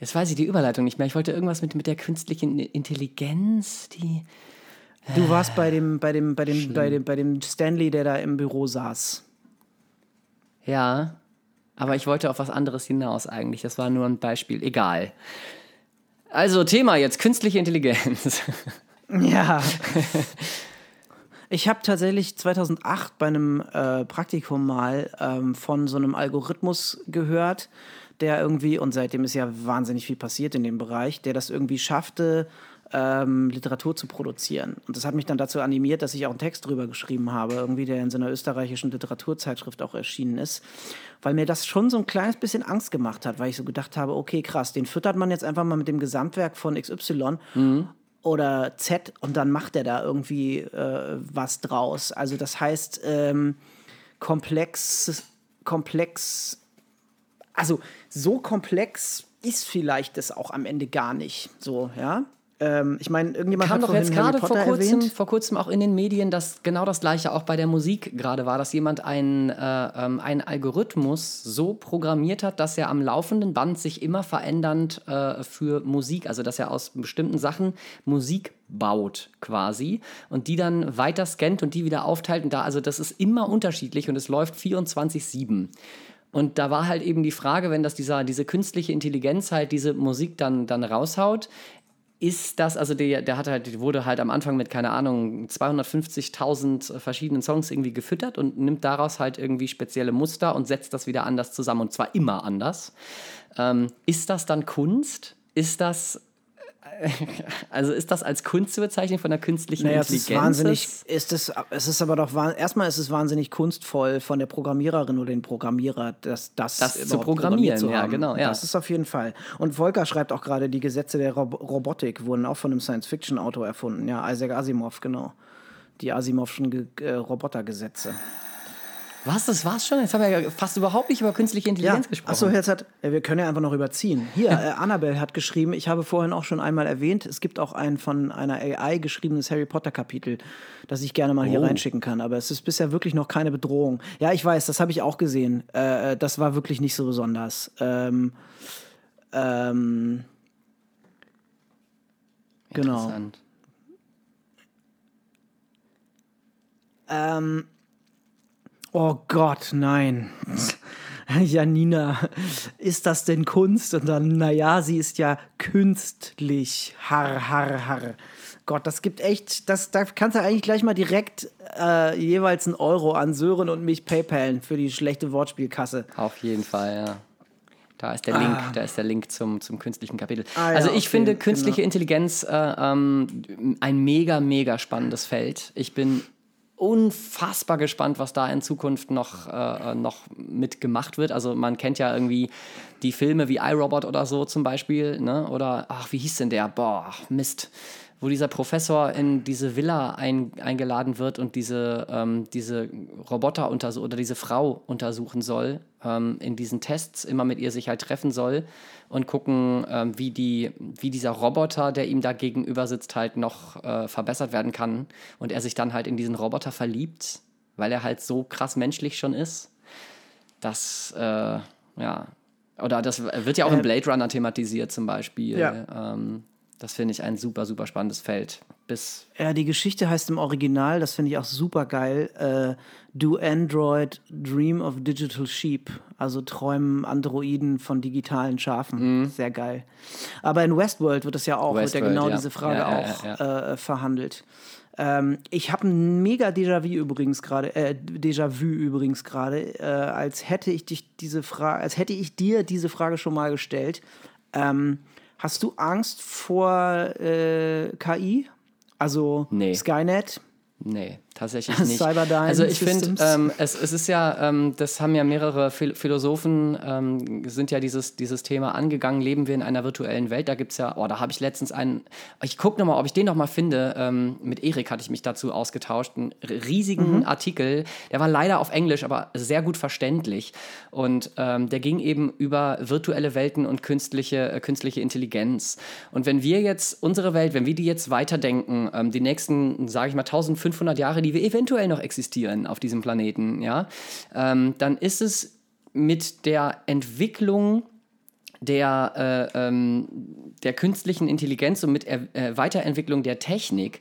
S1: jetzt weiß ich die Überleitung nicht mehr. Ich wollte irgendwas mit, mit der künstlichen Intelligenz, die.
S2: Du warst bei dem, bei dem, bei dem, bei dem, bei dem Stanley, der da im Büro saß.
S1: Ja. Aber ich wollte auf was anderes hinaus eigentlich. Das war nur ein Beispiel. Egal. Also, Thema jetzt: künstliche Intelligenz.
S2: Ja. Ich habe tatsächlich 2008 bei einem äh, Praktikum mal ähm, von so einem Algorithmus gehört, der irgendwie, und seitdem ist ja wahnsinnig viel passiert in dem Bereich, der das irgendwie schaffte, ähm, Literatur zu produzieren. Und das hat mich dann dazu animiert, dass ich auch einen Text drüber geschrieben habe, irgendwie, der in so einer österreichischen Literaturzeitschrift auch erschienen ist, weil mir das schon so ein kleines bisschen Angst gemacht hat, weil ich so gedacht habe, okay, krass, den füttert man jetzt einfach mal mit dem Gesamtwerk von XY oder Z und dann macht er da irgendwie äh, was draus. Also das heißt, ähm, komplex, komplex, also so komplex ist vielleicht das auch am Ende gar nicht. So, ja. Ähm, ich meine, irgendjemand
S1: kam
S2: hat
S1: doch jetzt gerade vor kurzem,
S2: erwähnt.
S1: vor kurzem auch in den Medien, dass genau das gleiche auch bei der Musik gerade war, dass jemand einen, äh, ähm, einen Algorithmus so programmiert hat, dass er am laufenden Band sich immer verändernd äh, für Musik, also dass er aus bestimmten Sachen Musik baut quasi und die dann weiter scannt und die wieder aufteilt und da, also das ist immer unterschiedlich und es läuft 24-7. Und da war halt eben die Frage, wenn das dieser, diese künstliche Intelligenz halt diese Musik dann, dann raushaut, ist das, also der, der hat halt, wurde halt am Anfang mit, keine Ahnung, 250.000 verschiedenen Songs irgendwie gefüttert und nimmt daraus halt irgendwie spezielle Muster und setzt das wieder anders zusammen und zwar immer anders. Ähm, ist das dann Kunst? Ist das, also ist das als Kunst zu bezeichnen von der künstlichen
S2: Naja, es
S1: Intelligenz?
S2: ist wahnsinnig, ist es, es ist aber doch, erstmal ist es wahnsinnig kunstvoll von der Programmiererin oder den Programmierer, das, das,
S1: Das zu programmieren,
S2: zu
S1: ja, genau, ja.
S2: Das ist auf jeden Fall. Und Volker schreibt auch gerade, die Gesetze der Rob Robotik wurden auch von einem Science-Fiction-Autor erfunden. Ja, Isaac Asimov, genau. Die Asimovschen Ge äh, Robotergesetze.
S1: Was, das war's schon? Jetzt haben wir ja fast überhaupt nicht über künstliche Intelligenz gesprochen.
S2: Achso, jetzt hat, ja, wir können ja einfach noch überziehen. Hier, äh, Annabelle hat geschrieben, ich habe vorhin auch schon einmal erwähnt, es gibt auch ein von einer AI geschriebenes Harry Potter Kapitel, das ich gerne mal hier
S1: Oh.
S2: reinschicken kann. Aber es ist bisher wirklich noch keine Bedrohung. Ja, ich weiß, das habe ich auch gesehen. Äh, das war wirklich nicht so besonders. Ähm, ähm, genau.
S1: Interessant.
S2: Ähm, oh Gott, nein. Janina, ist das denn Kunst? Und dann, naja, sie ist ja künstlich. Har, har, har. Gott, das gibt echt, das, da kannst du eigentlich gleich mal direkt äh, jeweils einen Euro an Sören und mich PayPalen für die schlechte Wortspielkasse.
S1: Auf jeden Fall, ja. Da ist der Link, da ist der Link zum, zum künstlichen Kapitel.
S2: Ah, ja,
S1: also ich
S2: okay,
S1: finde künstliche
S2: genau.
S1: Intelligenz äh, ähm, ein mega, mega spannendes Feld. Ich bin unfassbar gespannt, was da in Zukunft noch, äh, noch mit wird. Also man kennt ja irgendwie die Filme wie iRobot oder so zum Beispiel, ne? Oder ach, wie hieß denn der? Boah, Mist. Wo dieser Professor in diese Villa ein, eingeladen wird und diese, ähm, diese Roboter untersuchen oder diese Frau untersuchen soll, ähm, in diesen Tests immer mit ihr sich halt treffen soll und gucken, ähm, wie, die, wie dieser Roboter, der ihm da gegenüber sitzt, halt noch äh, verbessert werden kann und er sich dann halt in diesen Roboter verliebt, weil er halt so krass menschlich schon ist. Das, äh, ja, oder das wird ja auch in Blade Runner thematisiert zum Beispiel.
S2: Ja.
S1: Ähm, das finde ich ein super, super spannendes Feld. Bis
S2: Ja, die Geschichte heißt im Original, das finde ich auch super geil, äh, Do Android Dream of Digital Sheep. Also träumen Androiden von digitalen Schafen. Sehr geil. Aber in Westworld wird es ja auch, wird ja
S1: Mhm. Westworld,
S2: genau
S1: ja.
S2: diese Frage
S1: Ja,
S2: auch Äh, verhandelt. Ähm, ich habe ein mega Déjà-vu übrigens gerade, äh, Déjà-vu übrigens gerade, äh, als hätte ich dich diese Frage, als hätte ich dir diese Frage schon mal gestellt. Ähm, hast du Angst vor äh, KI? Also
S1: Nee.
S2: Skynet?
S1: Nee, tatsächlich nicht.
S2: Cyberdyne
S1: also ich finde, ähm, es, es ist ja, ähm, das haben ja mehrere Phil Philosophen, ähm, sind ja dieses, dieses Thema angegangen, leben wir in einer virtuellen Welt. Da gibt es ja, oh, da habe ich letztens einen, ich gucke nochmal, ob ich den nochmal finde. Ähm, mit Erik hatte ich mich dazu ausgetauscht, einen riesigen
S2: Mhm.
S1: Artikel, der war leider auf Englisch, aber sehr gut verständlich. Und ähm, der ging eben über virtuelle Welten und künstliche, äh, künstliche Intelligenz. Und wenn wir jetzt unsere Welt, wenn wir die jetzt weiterdenken, ähm, die nächsten, sage ich mal, 1500 Jahre, die wir eventuell noch existieren auf diesem Planeten, ja, ähm, dann ist es mit der Entwicklung der, äh, ähm, der künstlichen Intelligenz und mit er, äh, Weiterentwicklung der Technik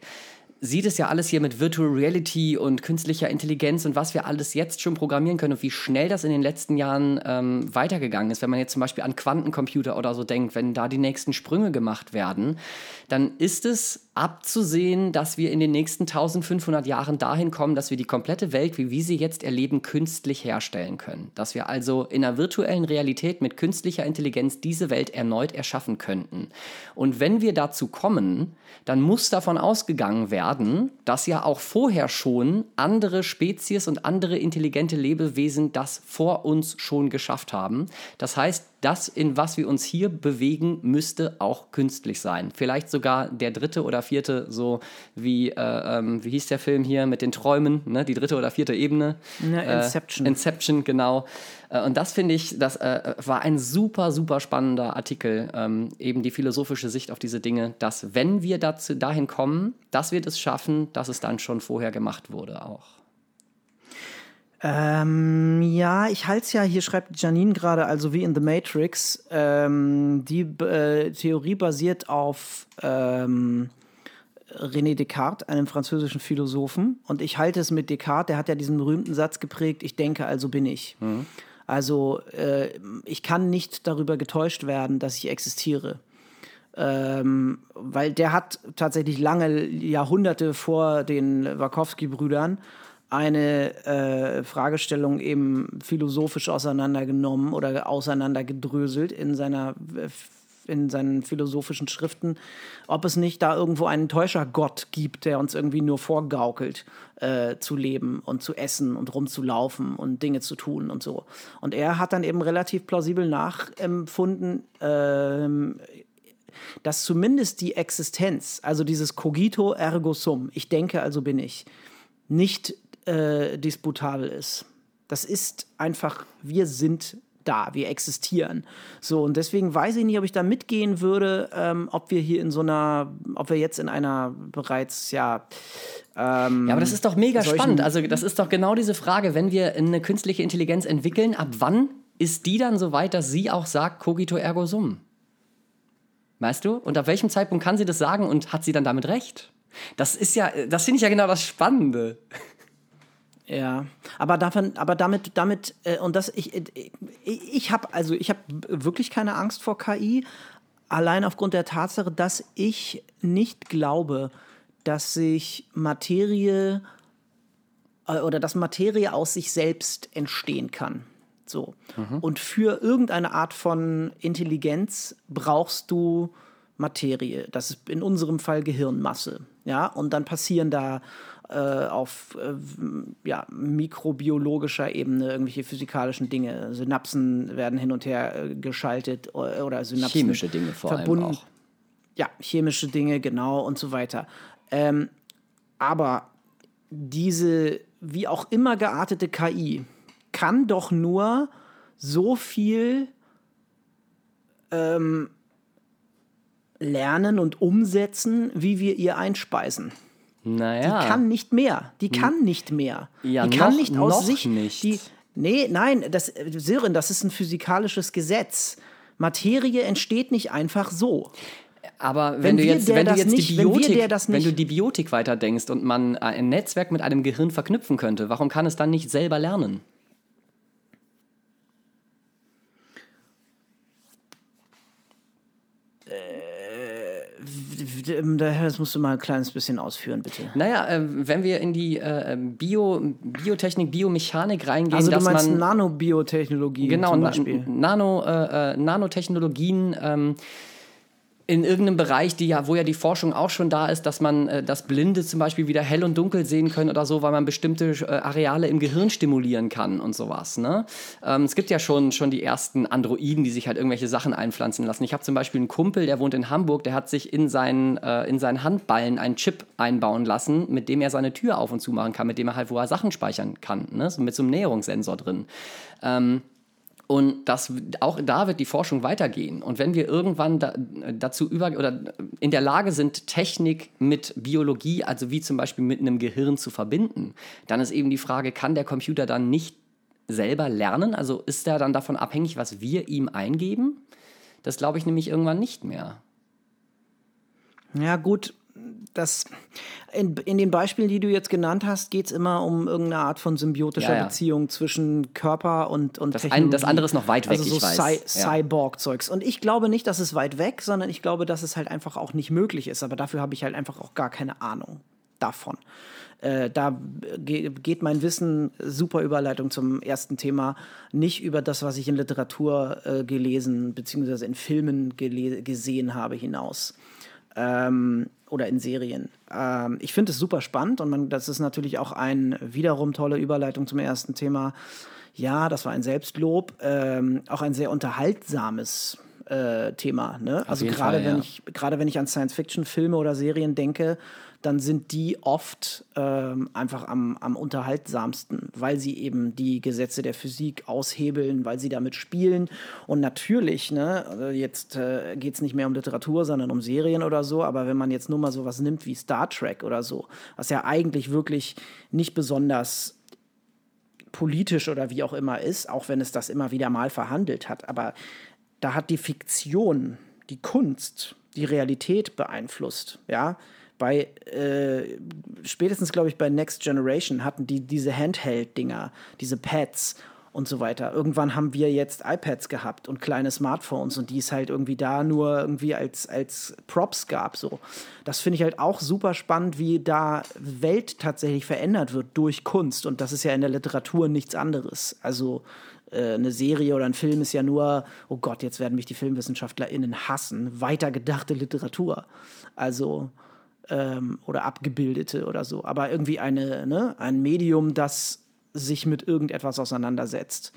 S1: sieht es ja alles hier mit Virtual Reality und künstlicher Intelligenz und was wir alles jetzt schon programmieren können und wie schnell das in den letzten Jahren ähm, weitergegangen ist. Wenn man jetzt zum Beispiel an Quantencomputer oder so denkt, wenn da die nächsten Sprünge gemacht werden, dann ist es abzusehen, dass wir in den nächsten 1500 Jahren dahin kommen, dass wir die komplette Welt, wie wir sie jetzt erleben, künstlich herstellen können. Dass wir also in einer virtuellen Realität mit künstlicher Intelligenz diese Welt erneut erschaffen könnten. Und wenn wir dazu kommen, dann muss davon ausgegangen werden, dass ja auch vorher schon andere Spezies und andere intelligente Lebewesen das vor uns schon geschafft haben. Das heißt, das, in was wir uns hier bewegen, müsste auch künstlich sein. Vielleicht sogar der dritte oder so wie, äh, ähm, wie hieß der Film hier mit den Träumen, ne? die dritte oder vierte Ebene.
S2: Ja, Inception.
S1: Äh, Inception, genau. Äh, und das finde ich, das äh, war ein super, super spannender Artikel, ähm, eben die philosophische Sicht auf diese Dinge, dass wenn wir dazu, dahin kommen, dass wir das schaffen, dass es dann schon vorher gemacht wurde auch.
S2: Ähm, ja, ich halte es ja, hier schreibt Janine gerade, also wie in The Matrix, ähm, die äh, Theorie basiert auf ähm, René Descartes, einem französischen Philosophen. Und ich halte es mit Descartes, der hat ja diesen berühmten Satz geprägt, ich denke, also bin ich. Also äh, ich kann nicht darüber getäuscht werden, dass ich existiere. Ähm, weil der hat tatsächlich lange Jahrhunderte vor den Wachowski-Brüdern eine äh, Fragestellung eben philosophisch auseinandergenommen oder auseinandergedröselt in seiner in seinen philosophischen Schriften, ob es nicht da irgendwo einen Täuschergott gibt, der uns irgendwie nur vorgaukelt, äh, zu leben und zu essen und rumzulaufen und Dinge zu tun und so. Und er hat dann eben relativ plausibel nachempfunden, ähm, dass zumindest die Existenz, also dieses Cogito ergo sum, ich denke, also bin ich, nicht äh, disputabel ist. Das ist einfach, wir sind da, wir existieren. So, und deswegen weiß ich nicht, ob ich da mitgehen würde, ähm, ob wir hier in so einer, ob wir jetzt in einer bereits, ja, ähm,
S1: Ja, aber das ist doch mega spannend. Also das ist doch genau diese Frage, wenn wir eine künstliche Intelligenz entwickeln, ab wann ist die dann so weit, dass sie auch sagt, cogito ergo sum? Weißt du? Und ab welchem Zeitpunkt kann sie das sagen und hat sie dann damit recht? Das ist ja, das finde ich ja genau das Spannende.
S2: Ja, aber davon, aber damit, damit äh, und das ich, ich, ich habe also ich habe wirklich keine Angst vor KI, allein aufgrund der Tatsache, dass ich nicht glaube, dass sich Materie äh, oder dass Materie aus sich selbst entstehen kann. So. Und für irgendeine Art von Intelligenz brauchst du Materie. Das ist in unserem Fall Gehirnmasse. Ja, und dann passieren da äh, auf äh, ja, mikrobiologischer Ebene irgendwelche physikalischen Dinge. Synapsen werden hin und her äh, geschaltet äh, oder Synapsen
S1: Chemische Dinge vor allem
S2: verbunden.
S1: auch.
S2: ja, chemische Dinge, genau und so weiter. Ähm, aber diese wie auch immer geartete KI kann doch nur so viel ähm, lernen und umsetzen, wie wir ihr einspeisen.
S1: Naja.
S2: Die kann nicht mehr. Die kann nicht mehr.
S1: Ja,
S2: die kann
S1: noch-
S2: nicht aus sich.
S1: nicht.
S2: Die, nee, nein, das, Sören, das ist ein physikalisches Gesetz. Materie entsteht nicht einfach so.
S1: Aber wenn,
S2: Wenn
S1: du jetzt,
S2: der
S1: wenn du
S2: das
S1: jetzt
S2: nicht-
S1: die
S2: wenn wir
S1: Biotik,
S2: der das
S1: wenn
S2: nicht-
S1: du die Biotik weiterdenkst und man ein Netzwerk mit einem Gehirn verknüpfen könnte, warum kann es dann nicht selber lernen?
S2: Das musst du mal ein kleines bisschen ausführen, bitte.
S1: Naja, äh, wenn wir in die äh, Bio, Biotechnik, Biomechanik reingehen,
S2: Also du
S1: dass
S2: meinst
S1: man
S2: Nanobiotechnologie
S1: genau
S2: zum
S1: Na,
S2: Beispiel.
S1: Nano, äh, äh, Nanotechnologien ähm, in irgendeinem Bereich, die ja, wo ja die Forschung auch schon da ist, dass man äh, das Blinde zum Beispiel wieder hell und dunkel sehen können oder so, weil man bestimmte äh, Areale im Gehirn stimulieren kann und sowas. Ne? Ähm, es gibt ja schon, schon die ersten Androiden, die sich halt irgendwelche Sachen einpflanzen lassen. Ich habe zum Beispiel einen Kumpel, der wohnt in Hamburg, der hat sich in seinen, äh, in seinen Handballen einen Chip einbauen lassen, mit dem er seine Tür auf und zu machen kann, mit dem er halt, wo er Sachen speichern kann, ne? so mit so einem Näherungssensor drin. Ähm, und das, auch da wird die Forschung weitergehen. Und wenn wir irgendwann da, dazu über oder in der Lage sind, Technik mit Biologie, also wie zum Beispiel mit einem Gehirn zu verbinden, dann ist eben die Frage, kann der Computer dann nicht selber lernen? Also ist er dann davon abhängig, was wir ihm eingeben? Das glaube ich nämlich irgendwann nicht mehr.
S2: Ja, gut, das in, in den Beispielen, die du jetzt genannt hast, geht es immer um irgendeine Art von symbiotischer
S1: Ja, ja.
S2: Beziehung zwischen Körper und, und
S1: Das ein-
S2: Technologie.
S1: das andere ist noch weit weg,
S2: also so
S1: ich weiß.
S2: Cy
S1: Ja.
S2: Cyborg-Zeugs. Und ich glaube nicht, dass es weit weg, sondern ich glaube, dass es halt einfach auch nicht möglich ist. Aber dafür habe ich halt einfach auch gar keine Ahnung davon. Äh, da ge geht mein Wissen, super Überleitung zum ersten Thema, nicht über das, was ich in Literatur äh, gelesen bzw. in Filmen gesehen habe, hinaus ähm, oder in Serien. Ähm, ich finde es super spannend und man, das ist natürlich auch ein wiederum tolle Überleitung zum ersten Thema. Ja, das war ein Selbstlob, ähm, auch ein sehr unterhaltsames äh, Thema. Ne? Also gerade
S1: Fall,
S2: wenn
S1: ja.
S2: ich gerade wenn ich an Science-Fiction-Filme oder Serien denke, dann sind die oft ähm, einfach am, am unterhaltsamsten, weil sie eben die Gesetze der Physik aushebeln, weil sie damit spielen. Und natürlich, ne, also jetzt äh, geht es nicht mehr um Literatur, sondern um Serien oder so, aber wenn man jetzt nur mal sowas nimmt wie Star Trek oder so, was ja eigentlich wirklich nicht besonders politisch oder wie auch immer ist, auch wenn es das immer wieder mal verhandelt hat. Aber da hat die Fiktion, die Kunst, die Realität beeinflusst. Ja, bei äh, spätestens glaube ich bei Next Generation hatten die diese Handheld-Dinger, diese Pads und so weiter. Irgendwann haben wir jetzt iPads gehabt und kleine Smartphones und die es halt irgendwie da nur irgendwie als, als Props gab. So. Das finde ich halt auch super spannend, wie da Welt tatsächlich verändert wird durch Kunst. Und das ist ja in der Literatur nichts anderes. Also äh, eine Serie oder ein Film ist ja nur, oh Gott, jetzt werden mich die FilmwissenschaftlerInnen hassen, weitergedachte Literatur. Also ähm, oder abgebildete oder so. Aber irgendwie eine, ne, ein Medium, das sich mit irgendetwas auseinandersetzt.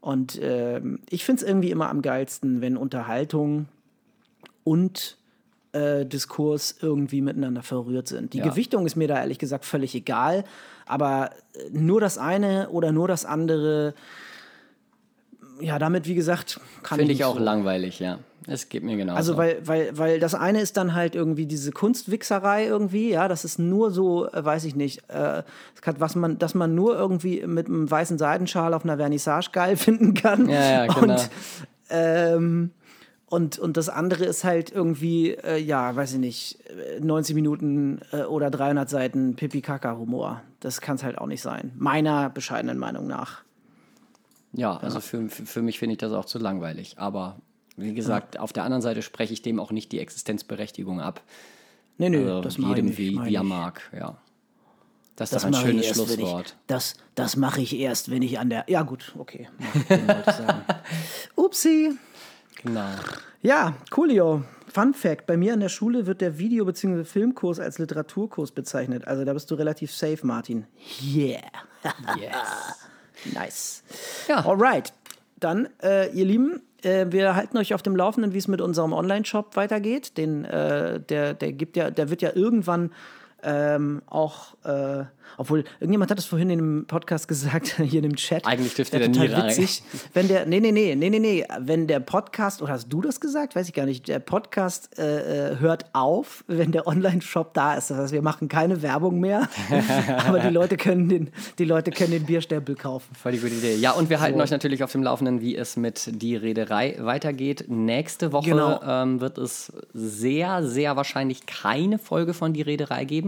S2: Und ähm, ich finde es irgendwie immer am geilsten, wenn Unterhaltung und äh, Diskurs irgendwie miteinander verrührt sind. Die
S1: Ja.
S2: Gewichtung ist mir da ehrlich gesagt völlig egal, aber äh, nur das eine oder nur das andere, ja, damit, wie gesagt, kann
S1: Finde
S2: ich
S1: ich auch
S2: so.
S1: langweilig, ja. Es geht mir genauso.
S2: Also, weil, weil, weil das eine ist dann halt irgendwie diese Kunstwichserei irgendwie, ja, das ist nur so, äh, weiß ich nicht, äh, was man, dass man nur irgendwie mit einem weißen Seidenschal auf einer Vernissage geil finden kann.
S1: Ja, ja, genau.
S2: Und, ähm, und, und das andere ist halt irgendwie, äh, ja, weiß ich nicht, äh, 90 Minuten äh, oder 300 Seiten Pipi-Kaka-Humor. Das kann es halt auch nicht sein. Meiner bescheidenen Meinung nach.
S1: Ja, also Für, für für mich finde ich das auch zu langweilig. Aber wie gesagt, auf der anderen Seite spreche ich dem auch nicht die Existenzberechtigung ab.
S2: Nee, nee,
S1: Also
S2: das mache ich
S1: jedem
S2: nicht.
S1: wie,
S2: ich
S1: wie er mag, ja. Das ist
S2: Das
S1: doch ein
S2: ich
S1: schönes
S2: erst,
S1: Schlusswort.
S2: Ich, das das mache ich erst, wenn ich an der. Ja, gut, okay. Ich. Upsi.
S1: Genau.
S2: Ja, coolio. Fun Fact: Bei mir an der Schule wird der Video- bzw. Filmkurs als Literaturkurs bezeichnet. Also da bist du relativ safe, Martin. Yeah.
S1: Yes.
S2: nice.
S1: Ja.
S2: Alright. Dann, äh, ihr Lieben, Äh, wir halten euch auf dem Laufenden, wie es mit unserem Online-Shop weitergeht. Den, äh, der, der gibt ja, der wird ja irgendwann ähm, auch, äh, obwohl irgendjemand hat es vorhin in dem Podcast gesagt, hier in dem Chat.
S1: Eigentlich dürfte der
S2: total
S1: nie rein.
S2: witzig, wenn der, nee, nee, nee, nee, nee, nee, wenn der Podcast, oder hast du das gesagt? Weiß ich gar nicht. Der Podcast äh, äh hört auf, wenn der Online-Shop da ist. Das heißt, wir machen keine Werbung mehr, aber die Leute können den, die Leute können den Bierstempel kaufen.
S1: Voll die gute Idee. Ja, und wir halten so. euch natürlich auf dem Laufenden, wie es mit die Reederei weitergeht. Nächste Woche genau. ähm, wird es sehr, sehr wahrscheinlich keine Folge von die Reederei geben,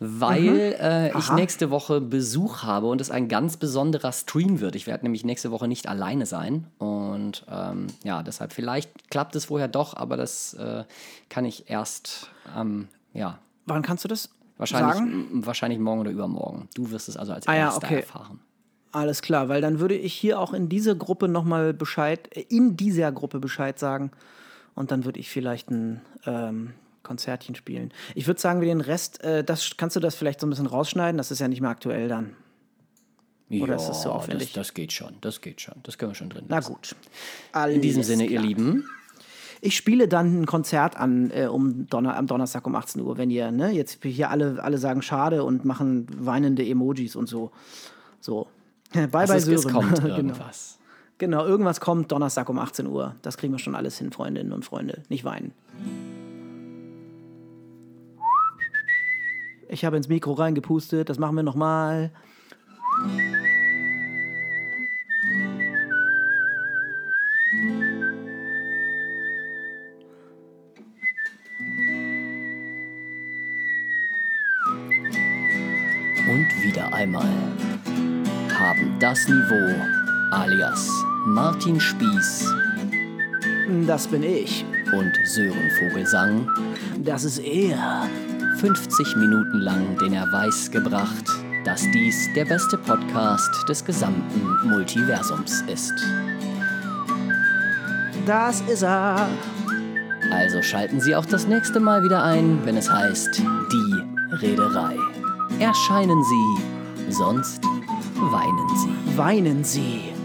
S1: weil mhm. äh, ich nächste Woche Besuch habe und es ein ganz besonderer Stream wird. Ich werde nämlich nächste Woche nicht alleine sein. Und ähm, ja, deshalb vielleicht klappt es vorher doch, aber das äh, kann ich erst, ähm, ja.
S2: Wann kannst du das
S1: wahrscheinlich,
S2: sagen?
S1: Wahrscheinlich morgen oder übermorgen. Du wirst es also als ah, erster ja, okay. erfahren.
S2: Alles klar, weil dann würde ich hier auch in dieser Gruppe nochmal Bescheid, äh, in dieser Gruppe Bescheid sagen. Und dann würde ich vielleicht ein ähm, Konzertchen spielen. Ich würde sagen, wir den Rest, äh, das, kannst du das vielleicht so ein bisschen rausschneiden? Das ist ja nicht mehr aktuell dann.
S1: Oder ja, ist das so aufwendig? Das, das, geht schon, das geht schon. Das können wir schon drin
S2: lassen. Na gut.
S1: Alles In diesem Sinne, klar. ihr Lieben.
S2: Ich spiele dann ein Konzert an äh, um Donner am Donnerstag um 18 Uhr, wenn ihr, ne, jetzt hier alle, alle sagen schade und machen weinende Emojis und so. So. Bye bye
S1: Sören. Es kommt genau. irgendwas.
S2: Genau. genau, irgendwas kommt Donnerstag um 18 Uhr. Das kriegen wir schon alles hin, Freundinnen und Freunde. Nicht weinen. Ich habe ins Mikro reingepustet, das machen wir nochmal.
S1: Und wieder einmal haben das Niveau alias Martin Spieß.
S2: Das bin ich.
S1: Und Sören Vogelsang.
S2: Das ist er
S1: 50 Minuten lang den Erweis gebracht, dass dies der beste Podcast des gesamten Multiversums ist.
S2: Das ist er.
S1: Also schalten Sie auch das nächste Mal wieder ein, wenn es heißt Die Rederei. Erscheinen Sie, sonst weinen Sie.
S2: Weinen Sie.